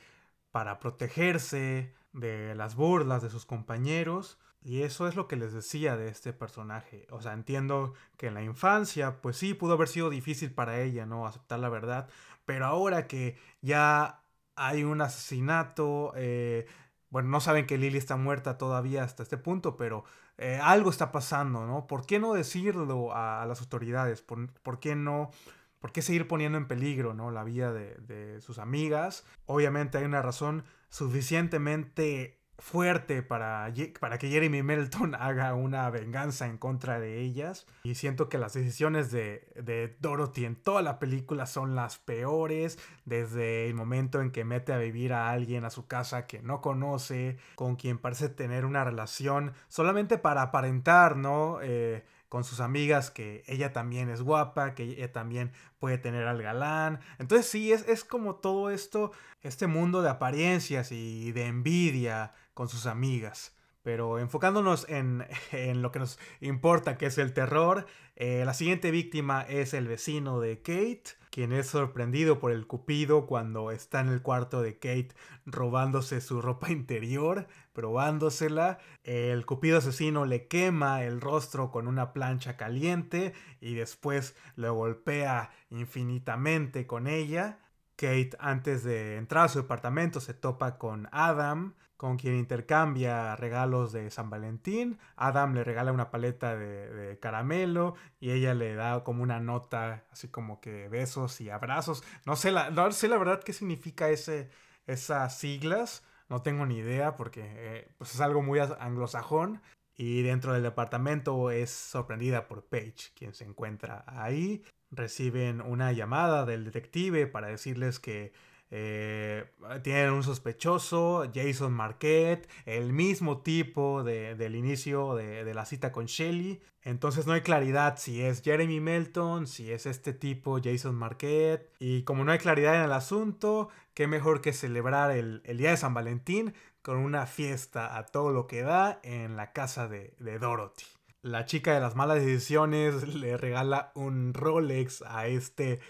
para protegerse de las burlas de sus compañeros. Y eso es lo que les decía de este personaje. O sea, entiendo que en la infancia, pues sí, pudo haber sido difícil para ella, ¿no? Aceptar la verdad. Pero ahora que ya hay un asesinato, eh, bueno, no saben que Lily está muerta todavía hasta este punto, pero eh, algo está pasando, ¿no? ¿Por qué no decirlo a, las autoridades? ¿Por, qué no? ¿Por qué seguir poniendo en peligro, ¿no? La vida de, de sus amigas. Obviamente hay una razón suficientemente fuerte para, para que Jeremy Melton haga una venganza en contra de ellas. Y siento que las decisiones de, de, Dorothy en toda la película son las peores, desde el momento en que mete a vivir a alguien a su casa que no conoce, con quien parece tener una relación solamente para aparentar, ¿no? Eh, con sus amigas que ella también es guapa, que ella también puede tener al galán. Entonces sí, es, es como todo esto, este mundo de apariencias y de envidia con sus amigas. Pero enfocándonos en, en, lo que nos importa, que es el terror, eh, la siguiente víctima es el vecino de Kate, quien es sorprendido por el cupido cuando está en el cuarto de Kate robándose su ropa interior, probándosela. El cupido asesino le quema el rostro con una plancha caliente y después lo golpea infinitamente con ella. Kate antes de entrar a su departamento se topa con Adam, con quien intercambia regalos de San Valentín. Adam le regala una paleta de, caramelo y ella le da como una nota, así como que besos y abrazos. No sé la, no sé la verdad qué significa ese, esas siglas, no tengo ni idea porque eh, pues es algo muy anglosajón. Y dentro del departamento es sorprendida por Paige, quien se encuentra ahí. Reciben una llamada del detective para decirles que eh, tienen un sospechoso, Jason Marquette, el mismo tipo del inicio de, la cita con Shelly. Entonces no hay claridad si es Jeremy Melton, si es este tipo Jason Marquette. Y como no hay claridad en el asunto, qué mejor que celebrar el, día de San Valentín con una fiesta a todo lo que da en la casa de, de Dorothy. La chica de las malas decisiones le regala un Rolex a este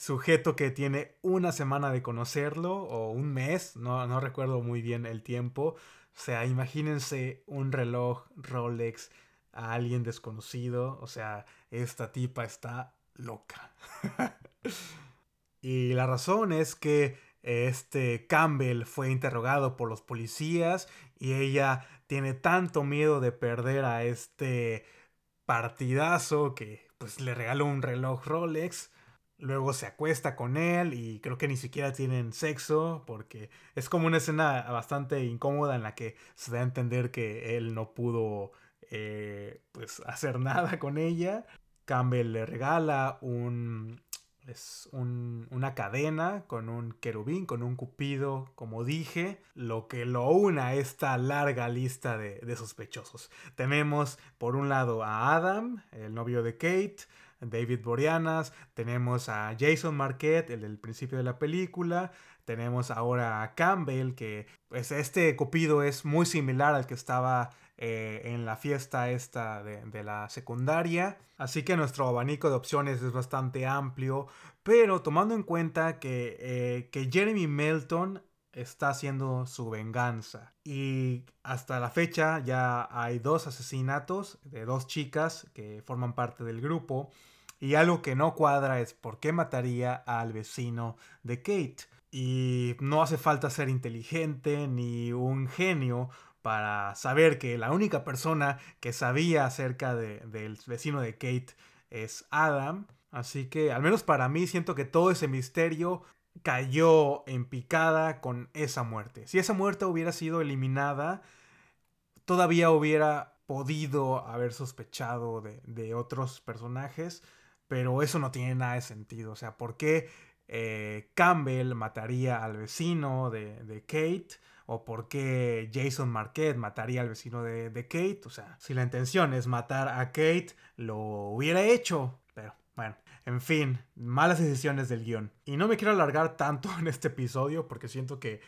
sujeto que tiene una semana de conocerlo o un mes, no, no recuerdo muy bien el tiempo. O sea, imagínense un reloj Rolex a alguien desconocido. O sea, esta tipa está loca. y la razón es que este Campbell fue interrogado por los policías y ella tiene tanto miedo de perder a este partidazo que pues le regaló un reloj Rolex Luego se acuesta con él y creo que ni siquiera tienen sexo porque es como una escena bastante incómoda en la que se da a entender que él no pudo eh, pues hacer nada con ella. Campbell le regala un, es una cadena con un querubín, con un cupido, como dije, lo que lo une a esta larga lista de, de sospechosos. Tenemos por un lado a Adam, el novio de Kate, David Boreanas, tenemos a Jason Marquette, el del principio de la película, tenemos ahora a Campbell, que pues este Cupido es muy similar al que estaba eh, en la fiesta esta de, la secundaria. Así que nuestro abanico de opciones es bastante amplio, pero tomando en cuenta que, eh, que Jeremy Melton está haciendo su venganza. Y hasta la fecha ya hay dos asesinatos de dos chicas que forman parte del grupo. Y algo que no cuadra es por qué mataría al vecino de Kate. Y no hace falta ser inteligente ni un genio para saber que la única persona que sabía acerca del vecino de Kate es Adam. Así que, al menos para mí, siento que todo ese misterio cayó en picada con esa muerte. Si esa muerte hubiera sido eliminada, todavía hubiera podido haber sospechado de, otros personajes, pero eso no tiene nada de sentido. O sea, ¿por qué eh, Campbell mataría al vecino de, Kate? ¿O por qué Jason Marquette mataría al vecino de, de Kate? O sea, si la intención es matar a Kate, lo hubiera hecho. Pero bueno, en fin, malas decisiones del guion. Y no me quiero alargar tanto en este episodio porque siento que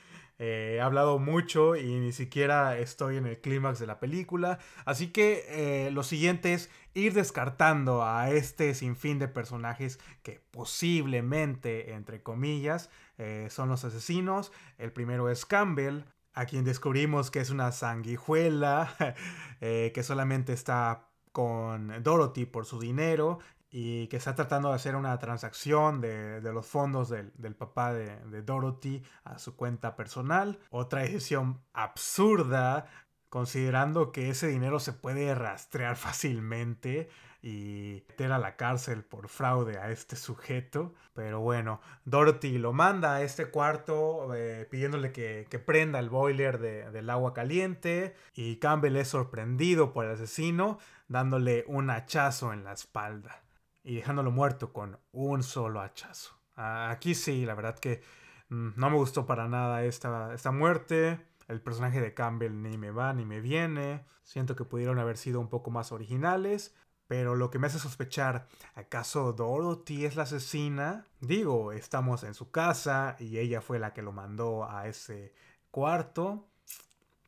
eh, he hablado mucho y ni siquiera estoy en el clímax de la película. Así que eh, lo siguiente es ir descartando a este sinfín de personajes que posiblemente, entre comillas, eh, son los asesinos. El primero es Campbell, a quien descubrimos que es una sanguijuela, que solamente está con Dorothy por su dinero y que está tratando de hacer una transacción de, los fondos del, papá de, Dorothy a su cuenta personal. Otra decisión absurda considerando que ese dinero se puede rastrear fácilmente y meter a la cárcel por fraude a este sujeto. Pero bueno, Dorothy lo manda a este cuarto eh, pidiéndole que, prenda el boiler del agua caliente y Campbell es sorprendido por el asesino dándole un hachazo en la espalda y dejándolo muerto con un solo hachazo. Aquí sí, la verdad que mm, no me gustó para nada esta, esta muerte. El personaje de Campbell ni me va ni me viene. Siento que pudieron haber sido un poco más originales. Pero lo que me hace sospechar, ¿acaso Dorothy es la asesina? Digo, estamos en su casa y ella fue la que lo mandó a ese cuarto.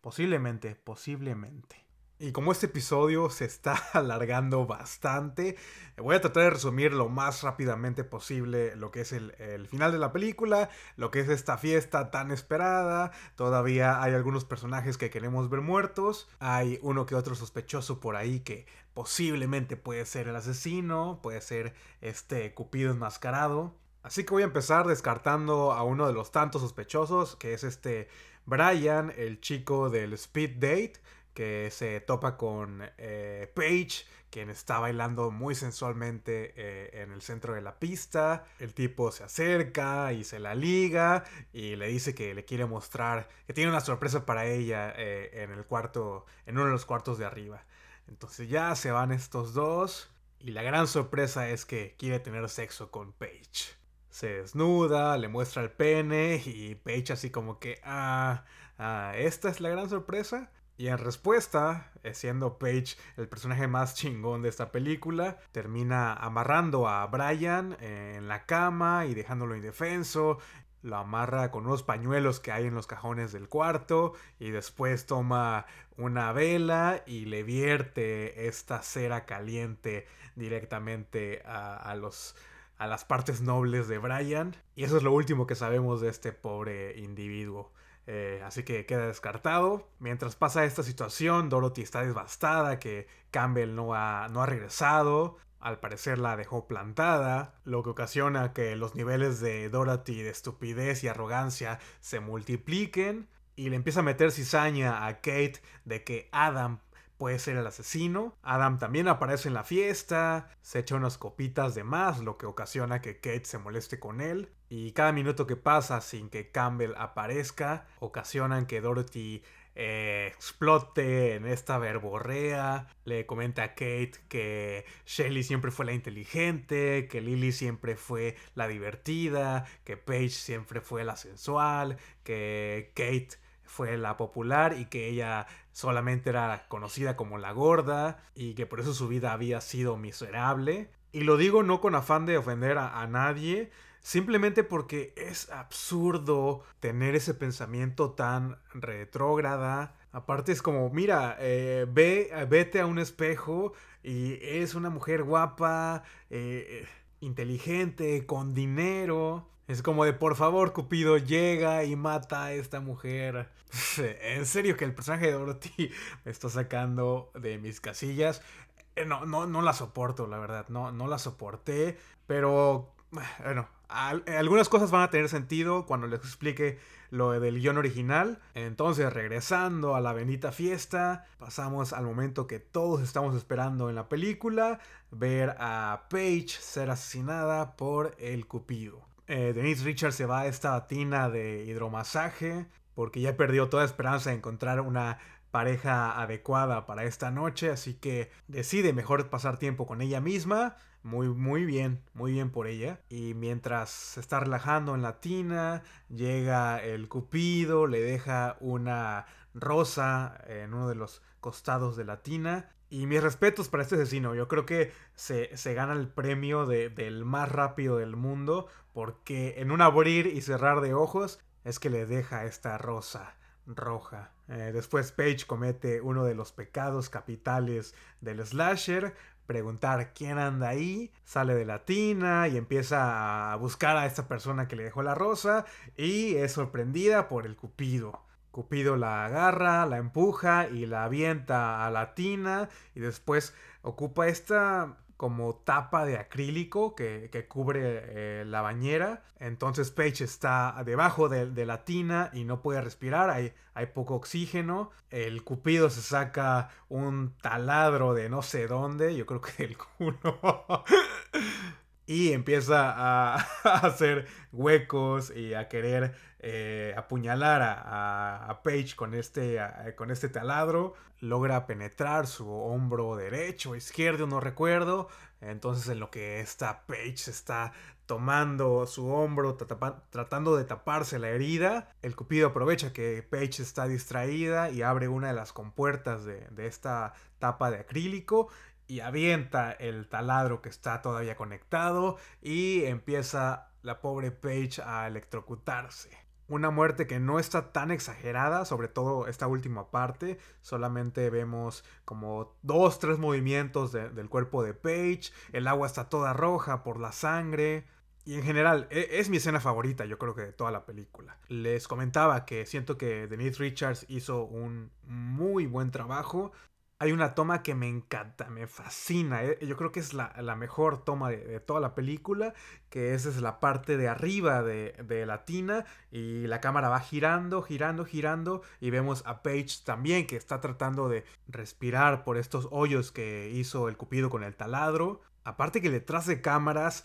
Posiblemente, posiblemente. Y como este episodio se está alargando bastante, voy a tratar de resumir lo más rápidamente posible lo que es el, final de la película, lo que es esta fiesta tan esperada. Todavía hay algunos personajes que queremos ver muertos. Hay uno que otro sospechoso por ahí que posiblemente puede ser el asesino, puede ser este Cupido enmascarado. Así que voy a empezar descartando a uno de los tantos sospechosos, que es este Brian, el chico del Speed Date que se topa con eh, Paige, quien está bailando muy sensualmente eh, en el centro de la pista. El tipo se acerca y se la liga y le dice que le quiere mostrar que tiene una sorpresa para ella eh, en el cuarto, en uno de los cuartos de arriba. Entonces ya se van estos dos y la gran sorpresa es que quiere tener sexo con Paige. Se desnuda, le muestra el pene y Paige así como que, ah, ah esta es la gran sorpresa. Y en respuesta, eh, siendo Paige el personaje más chingón de esta película, termina amarrando a Brian en la cama y dejándolo indefenso. Lo amarra con unos pañuelos que hay en los cajones del cuarto y después toma una vela y le vierte esta cera caliente directamente a, los, a las partes nobles de Brian. Y eso es lo último que sabemos de este pobre individuo. Eh, así que queda descartado. Mientras pasa esta situación, Dorothy está devastada que Campbell no ha, no ha regresado. Al parecer la dejó plantada, lo que ocasiona que los niveles de Dorothy de estupidez y arrogancia se multipliquen y le empieza a meter cizaña a Kate de que Adam puede ser el asesino. Adam también aparece en la fiesta, se echa unas copitas de más, lo que ocasiona que Kate se moleste con él. Y cada minuto que pasa sin que Campbell aparezca, ocasionan que Dorothy eh, explote en esta verborrea. Le comenta a Kate que Shelly siempre fue la inteligente, que Lily siempre fue la divertida, que Paige siempre fue la sensual, que Kate fue la popular y que ella solamente era conocida como la gorda y que por eso su vida había sido miserable. Y lo digo no con afán de ofender a, nadie, simplemente porque es absurdo tener ese pensamiento tan retrógrada. Aparte es como, mira, eh, ve, vete a un espejo y es una mujer guapa, eh, inteligente, con dinero. Es como de, por favor, Cupido llega y mata a esta mujer. en serio que el personaje de Dorothy me está sacando de mis casillas. Eh, no, no, no la soporto, la verdad. No, no la soporté. Pero, bueno, algunas cosas van a tener sentido cuando les explique lo del guion original. Entonces, regresando a la bendita fiesta, pasamos al momento que todos estamos esperando en la película, ver a Paige ser asesinada por el Cupido. Eh, Denise Richards se va a esta tina de hidromasaje porque ya perdió toda esperanza de encontrar una pareja adecuada para esta noche, así que decide mejor pasar tiempo con ella misma. Muy, muy bien, muy bien por ella. Y mientras se está relajando en la tina, llega el cupido, le deja una rosa en uno de los costados de la tina y mis respetos para este asesino. Yo creo que se, gana el premio del más rápido del mundo. Porque en un abrir y cerrar de ojos es que le deja esta rosa roja. Eh, después Paige comete uno de los pecados capitales del slasher. Preguntar quién anda ahí. Sale de la tina y empieza a buscar a esta persona que le dejó la rosa. Y es sorprendida por el cupido. Cupido la agarra, la empuja y la avienta a la tina y después ocupa esta como tapa de acrílico que, cubre eh, la bañera. Entonces Paige está debajo de, la tina y no puede respirar, hay, hay, poco oxígeno. El cupido se saca un taladro de no sé dónde, yo creo que del culo. y empieza a, hacer huecos y a querer eh, apuñalar a, a, Paige con este, con este taladro. Logra penetrar su hombro derecho o izquierdo, no recuerdo. Entonces en lo que esta Paige está tomando su hombro, tratando de taparse la herida, el cupido aprovecha que Paige está distraída y abre una de las compuertas de, de esta tapa de acrílico y avienta el taladro que está todavía conectado y empieza la pobre Paige a electrocutarse. Una muerte que no está tan exagerada, sobre todo esta última parte. Solamente vemos como dos, tres movimientos del cuerpo de Paige. El agua está toda roja por la sangre. Y en general, e, es mi escena favorita, yo creo que de toda la película. Les comentaba que siento que Denise Richards hizo un muy buen trabajo hay una toma que me encanta, me fascina. Eh, yo creo que es la, mejor toma de, toda la película, que esa es la parte de arriba de, de, la tina y la cámara va girando, girando, girando y vemos a Paige también que está tratando de respirar por estos hoyos que hizo el cupido con el taladro. Aparte que detrás de cámaras,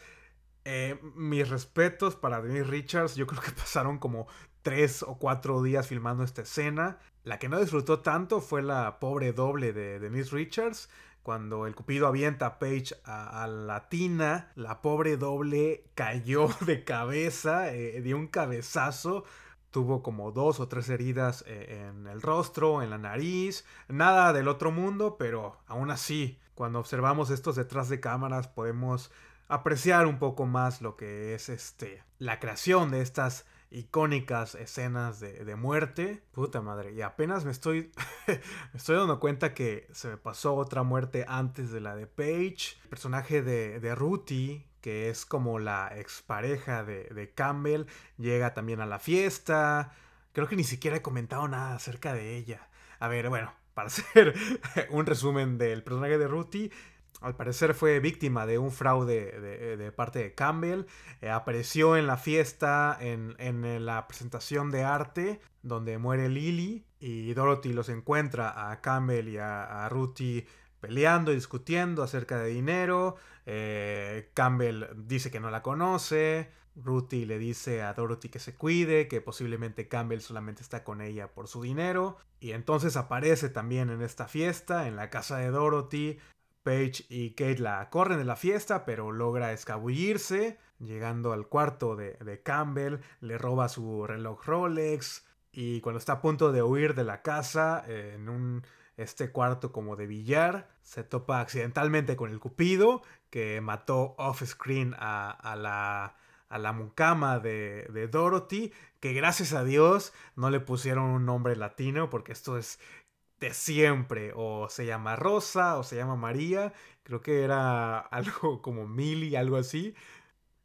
eh, mis respetos para Denise Richards, yo creo que pasaron como tres o cuatro días filmando esta escena. La que no disfrutó tanto fue la pobre doble de Denise Richards. Cuando el cupido avienta a Paige a, la tina, la pobre doble cayó de cabeza, eh, dio un cabezazo. Tuvo como dos o tres heridas eh, en el rostro, en la nariz. Nada del otro mundo, pero aún así, cuando observamos estos detrás de cámaras, podemos apreciar un poco más lo que es este la creación de estas icónicas escenas de, muerte. Puta madre. Y apenas me estoy, me estoy dando cuenta que se me pasó otra muerte antes de la de Paige. El personaje de, de Ruthie, que es como la expareja de, de Campbell, llega también a la fiesta. Creo que ni siquiera he comentado nada acerca de ella. A ver, bueno, para hacer un resumen del personaje de Ruthie, al parecer fue víctima de un fraude de, parte de Campbell. Eh, apareció en la fiesta, en, la presentación de arte, donde muere Lily. Y Dorothy los encuentra a Campbell y a, a Ruthie peleando y discutiendo acerca de dinero. Eh, Campbell dice que no la conoce. Ruthie le dice a Dorothy que se cuide, que posiblemente Campbell solamente está con ella por su dinero. Y entonces aparece también en esta fiesta, en la casa de Dorothy, Paige y Kate la corren de la fiesta, pero logra escabullirse. Llegando al cuarto de, Campbell, le roba su reloj Rolex. Y cuando está a punto de huir de la casa, en un este cuarto como de billar, se topa accidentalmente con el Cupido, que mató off-screen a, la, a la mucama de, de, Dorothy, que gracias a Dios no le pusieron un nombre latino, porque esto es de siempre. O se llama Rosa o se llama María. Creo que era algo como Millie, algo así.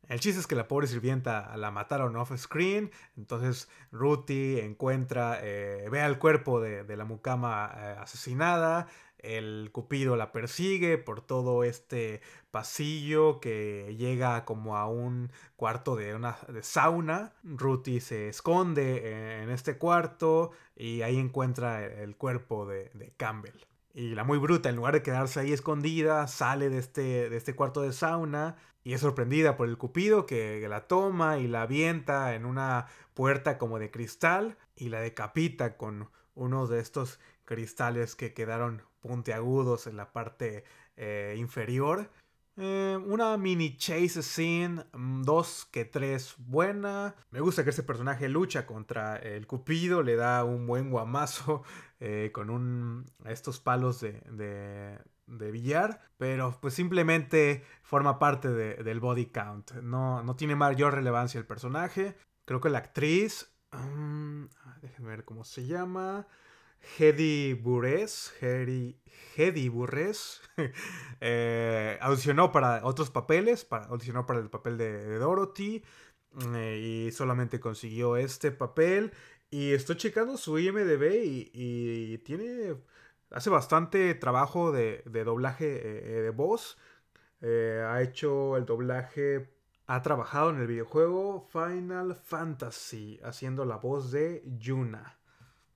El chiste es que la pobre sirvienta la mataron off screen. Entonces Ruthie encuentra, eh, ve al cuerpo de, la mucama eh, asesinada el Cupido la persigue por todo este pasillo que llega como a un cuarto de una de sauna. Ruthie se esconde en este cuarto y ahí encuentra el cuerpo de, Campbell. Y la muy bruta, en lugar de quedarse ahí escondida, sale de este, de este cuarto de sauna y es sorprendida por el Cupido que la toma y la avienta en una puerta como de cristal y la decapita con uno de estos cristales que quedaron puntiagudos en la parte eh, inferior. Eh, una mini chase scene, mm, dos que tres buena. Me gusta que este personaje lucha contra el Cupido, le da un buen guamazo eh, con un, estos palos de, de, billar, pero pues simplemente forma parte del body count. No, no tiene mayor relevancia el personaje. Creo que la actriz, um, déjenme ver cómo se llama. Hedy Burres, Hedy, Burres, eh, audicionó para otros papeles, para, audicionó para el papel de, Dorothy eh, y solamente consiguió este papel. Y estoy checando su IMDB y, tiene, hace bastante trabajo de, doblaje eh, de voz. Ha hecho el doblaje. Ha trabajado en el videojuego Final Fantasy, haciendo la voz de Yuna.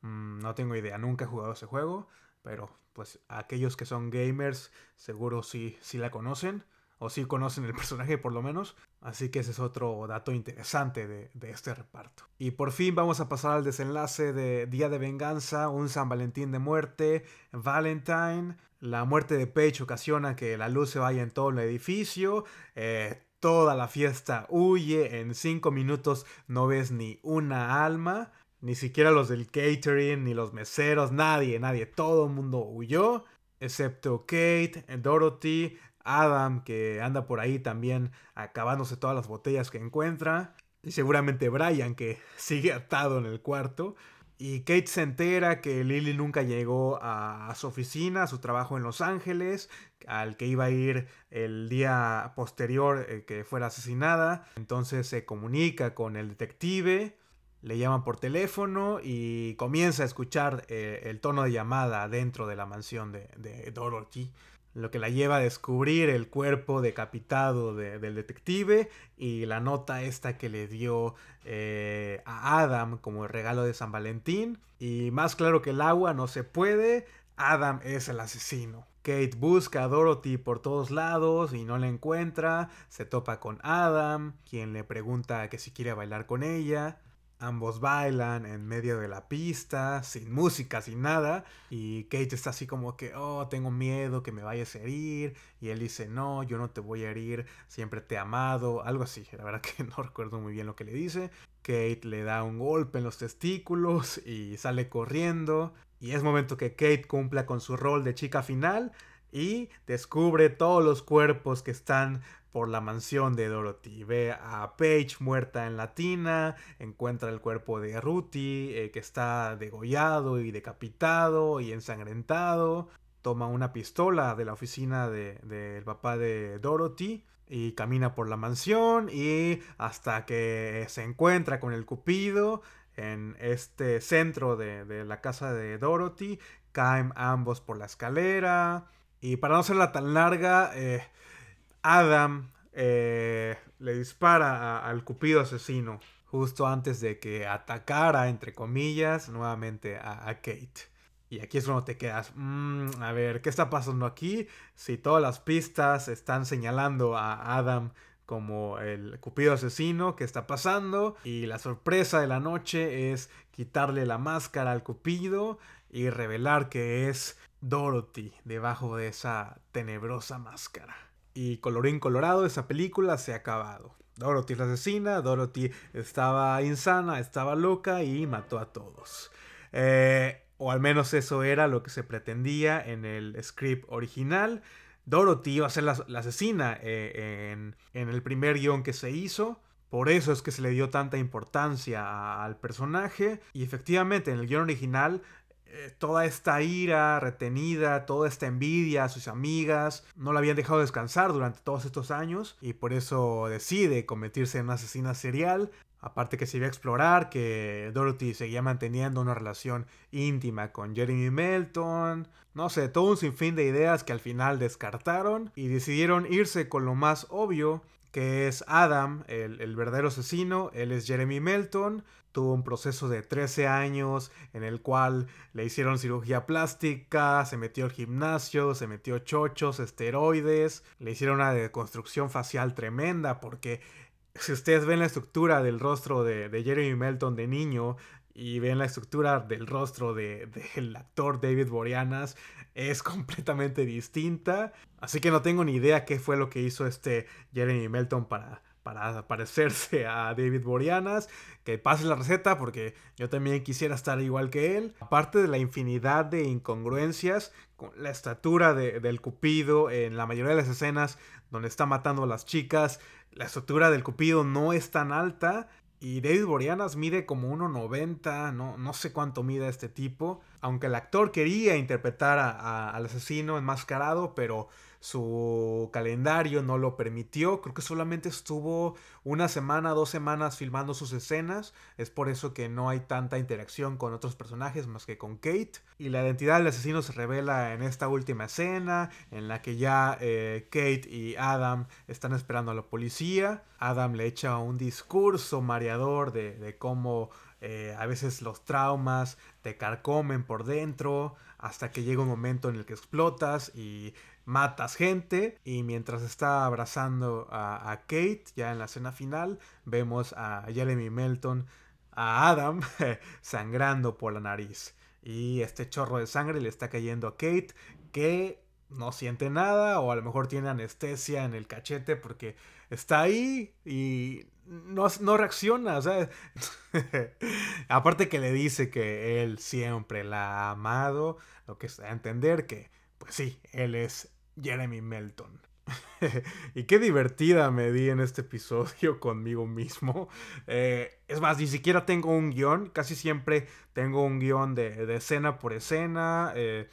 Mm, no tengo idea, nunca he jugado ese juego, pero pues aquellos que son gamers seguro sí, sí la conocen o sí conocen el personaje por lo menos. Así que ese es otro dato interesante de, este reparto. Y por fin vamos a pasar al desenlace de Día de Venganza, un San Valentín de muerte, Valentine. La muerte de Paige ocasiona que la luz se vaya en todo el edificio. Eh, toda la fiesta huye. En cinco minutos no ves ni una alma. Ni siquiera los del catering, ni los meseros, nadie, nadie. Todo el mundo huyó. Excepto Kate, Dorothy, Adam, que anda por ahí también acabándose todas las botellas que encuentra. Y seguramente Brian, que sigue atado en el cuarto. Y Kate se entera que Lily nunca llegó a, su oficina, a su trabajo en Los Ángeles, al que iba a ir el día posterior eh, que fuera asesinada. Entonces se comunica con el detective, le llaman por teléfono y comienza a escuchar eh, el tono de llamada dentro de la mansión de, de Dorothy lo que la lleva a descubrir el cuerpo decapitado del detective y la nota esta que le dio eh, a Adam como el regalo de San Valentín. Y más claro que el agua no se puede, Adam es el asesino. Kate busca a Dorothy por todos lados y no la encuentra, se topa con Adam, quien le pregunta que si quiere bailar con ella. Ambos bailan en medio de la pista, sin música, sin nada. Y Kate está así como que, oh, tengo miedo que me vayas a herir. Y él dice, no, yo no te voy a herir, siempre te he amado. Algo así, la verdad que no recuerdo muy bien lo que le dice. Kate le da un golpe en los testículos y sale corriendo. Y es momento que Kate cumpla con su rol de chica final y descubre todos los cuerpos que están por la mansión de Dorothy. Ve a Paige muerta en la tina, encuentra el cuerpo de Ruthie eh, que está degollado y decapitado y ensangrentado. Toma una pistola de la oficina del papá de Dorothy y camina por la mansión y hasta que se encuentra con el Cupido en este centro de, la casa de Dorothy. Caen ambos por la escalera. Y para no hacerla tan larga, eh, Adam eh, le dispara al cupido asesino justo antes de que atacara, entre comillas, nuevamente a, Kate. Y aquí es cuando te quedas, mm, a ver, ¿qué está pasando aquí? Si todas las pistas están señalando a Adam como el cupido asesino, ¿qué está pasando? Y la sorpresa de la noche es quitarle la máscara al cupido y revelar que es Dorothy debajo de esa tenebrosa máscara. Y colorín colorado, esa película se ha acabado. Dorothy es la asesina, Dorothy estaba insana, estaba loca y mató a todos. Eh, o al menos eso era lo que se pretendía en el script original. Dorothy iba a ser la, asesina eh, en, en, el primer guion que se hizo. Por eso es que se le dio tanta importancia al personaje. Y efectivamente, en el guion original eh, toda esta ira retenida, toda esta envidia a sus amigas, no la habían dejado descansar durante todos estos años y por eso decide convertirse en una asesina serial. Aparte que se iba a explorar que Dorothy seguía manteniendo una relación íntima con Jeremy Melton. No sé, todo un sinfín de ideas que al final descartaron y decidieron irse con lo más obvio, que es Adam, el, el verdadero asesino. Él es Jeremy Melton tuvo un proceso de 13 años en el cual le hicieron cirugía plástica, se metió al gimnasio, se metió chochos, esteroides, le hicieron una deconstrucción facial tremenda porque si ustedes ven la estructura del rostro de, Jeremy Melton de niño y ven la estructura del rostro del de, actor David Boreanas, es completamente distinta. Así que no tengo ni idea qué fue lo que hizo este Jeremy Melton para para parecerse a David Boreanas, que pase la receta porque yo también quisiera estar igual que él. Aparte de la infinidad de incongruencias, con la estatura del Cupido en la mayoría de las escenas donde está matando a las chicas, la estatura del Cupido no es tan alta. Y David Boreanas mide como 1,90, no, no sé cuánto mide este tipo. Aunque el actor quería interpretar al asesino enmascarado, pero su calendario no lo permitió. Creo que solamente estuvo una semana, dos semanas filmando sus escenas. Es por eso que no hay tanta interacción con otros personajes más que con Kate. Y la identidad del asesino se revela en esta última escena, en la que ya eh, Kate y Adam están esperando a la policía. Adam le echa un discurso mareador de, de cómo eh, a veces los traumas te carcomen por dentro hasta que llega un momento en el que explotas y matas gente y mientras está abrazando a, Kate ya en la escena final vemos a Jeremy Melton a Adam sangrando por la nariz. Y este chorro de sangre le está cayendo a Kate que no siente nada o a lo mejor tiene anestesia en el cachete porque está ahí y no, reacciona, o sea, aparte que le dice que él siempre la ha amado, lo que es a entender que, pues sí, él es Jeremy Melton. y qué divertida me di en este episodio conmigo mismo. Eh, es más, ni siquiera tengo un guion, casi siempre tengo un guion de, escena por escena. Eh,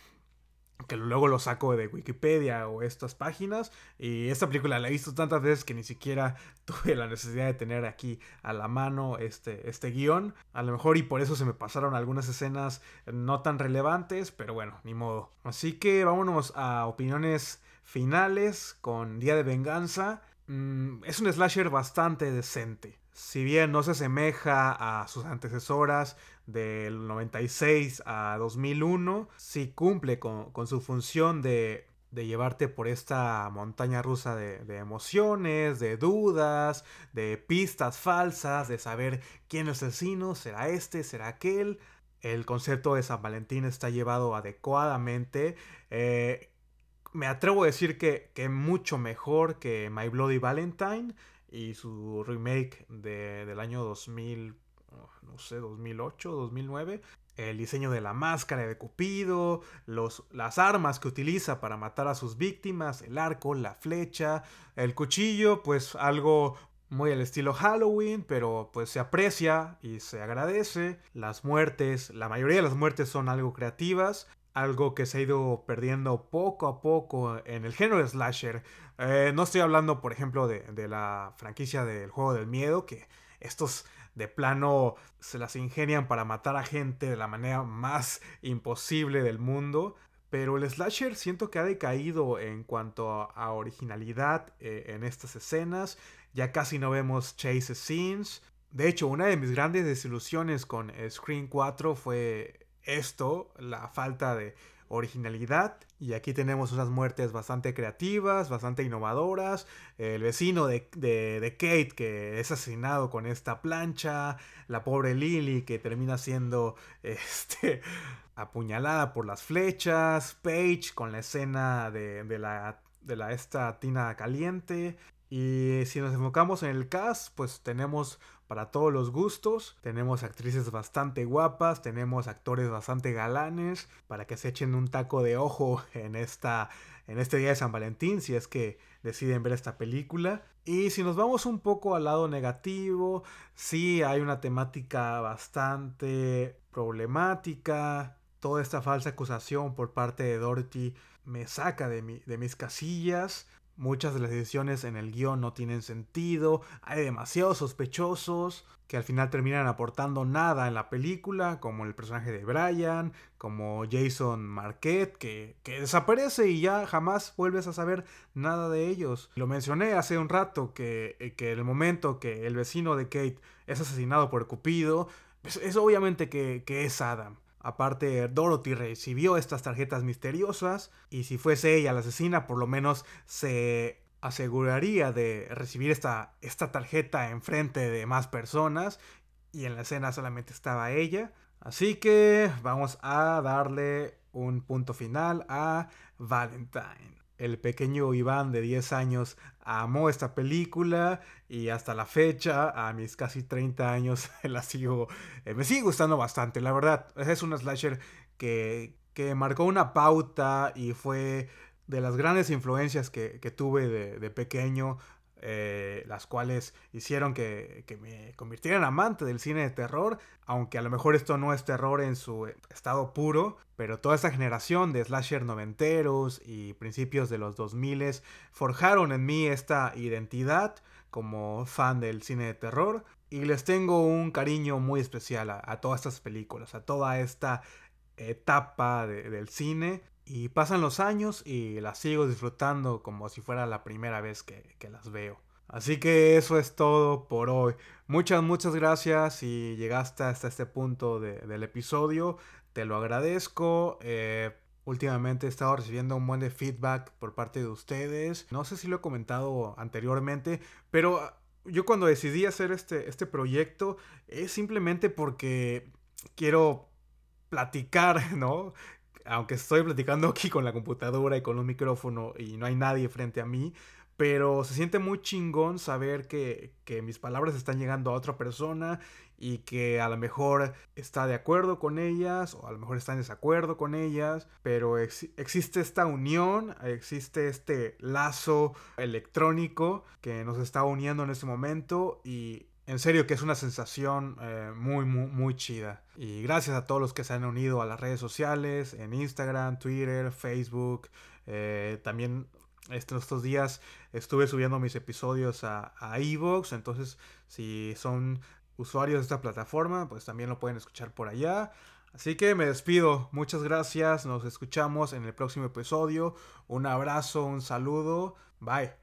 que luego lo saco de Wikipedia o estas páginas. Y esta película la he visto tantas veces que ni siquiera tuve la necesidad de tener aquí a la mano este, este guion. A lo mejor y por eso se me pasaron algunas escenas no tan relevantes, pero bueno, ni modo. Así que vámonos a opiniones finales con Día de Venganza. Mm, es un slasher bastante decente. Si bien no se asemeja a sus antecesoras del 96 a 2001, sí cumple con, su función de, llevarte por esta montaña rusa de, emociones, de dudas, de pistas falsas, de saber quién es el asesino, será este, será aquel. El concepto de San Valentín está llevado adecuadamente. Eh, me atrevo a decir que, que mucho mejor que My Bloody Valentine y su remake de, del año 2000, no sé, 2008, 2009. El diseño de la máscara de Cupido, los, las armas que utiliza para matar a sus víctimas, el arco, la flecha, el cuchillo, pues algo muy al estilo Halloween, pero pues se aprecia y se agradece. Las muertes, la mayoría de las muertes son algo creativas algo que se ha ido perdiendo poco a poco en el género de slasher. Eh, no estoy hablando, por ejemplo, de, la franquicia del juego del miedo, que estos de plano se las ingenian para matar a gente de la manera más imposible del mundo. Pero el slasher siento que ha decaído en cuanto a, originalidad eh, en estas escenas. Ya casi no vemos chase scenes. De hecho, una de mis grandes desilusiones con Screen 4 fue esto, la falta de originalidad. Y aquí tenemos unas muertes bastante creativas, bastante innovadoras. El vecino de, Kate que es asesinado con esta plancha. La pobre Lily que termina siendo este, apuñalada por las flechas. Paige con la escena de, de la, de la esta tina caliente. Y si nos enfocamos en el cast, pues tenemos para todos los gustos. Tenemos actrices bastante guapas, tenemos actores bastante galanes para que se echen un taco de ojo en esta en este día de San Valentín si es que deciden ver esta película. Y si nos vamos un poco al lado negativo, sí hay una temática bastante problemática. Toda esta falsa acusación por parte de Dorothy me saca de, mi, de mis casillas. Muchas de las decisiones en el guion no tienen sentido, hay demasiados sospechosos que al final terminan aportando nada en la película, como el personaje de Brian, como Jason Marquette, que, desaparece y ya jamás vuelves a saber nada de ellos. Lo mencioné hace un rato, que, eh, que el momento que el vecino de Kate es asesinado por Cupido, es, es obviamente que, que es Adam. Aparte, Dorothy recibió estas tarjetas misteriosas y si fuese ella la asesina, por lo menos se aseguraría de recibir esta, esta tarjeta enfrente de más personas y en la escena solamente estaba ella. Así que vamos a darle un punto final a Valentine el pequeño Iván de 10 años amó esta película y hasta la fecha, a mis casi 30 años, la sigo, eh, me sigue gustando bastante, la verdad. Es una slasher que, que marcó una pauta y fue de las grandes influencias que, tuve de, pequeño. Eh, las cuales hicieron que, que, me convirtiera en amante del cine de terror, aunque a lo mejor esto no es terror en su estado puro, pero toda esta generación de slasher noventeros y principios de los 2000 forjaron en mí esta identidad como fan del cine de terror y les tengo un cariño muy especial a, todas estas películas, a toda esta etapa del cine y pasan los años y las sigo disfrutando como si fuera la primera vez que, las veo. Así que eso es todo por hoy. Muchas, muchas gracias si llegaste hasta este punto del episodio. Te lo agradezco. Eh, últimamente he estado recibiendo un buen de feedback por parte de ustedes. No sé si lo he comentado anteriormente, pero yo cuando decidí hacer este, este proyecto es simplemente porque quiero platicar, ¿no? Aunque estoy platicando aquí con la computadora y con un micrófono y no hay nadie frente a mí, pero se siente muy chingón saber que, mis palabras están llegando a otra persona y que a lo mejor está de acuerdo con ellas o a lo mejor está en desacuerdo con ellas, pero existe esta unión, existe este lazo electrónico que nos está uniendo en este momento y en serio que es una sensación eh, muy, muy, muy chida. Y gracias a todos los que se han unido a las redes sociales, en Instagram, Twitter, Facebook. Eh, también estos días estuve subiendo mis episodios a, a Evox. Entonces, si son usuarios de esta plataforma, pues también lo pueden escuchar por allá. Así que me despido. Muchas gracias. Nos escuchamos en el próximo episodio. Un abrazo, un saludo. Bye.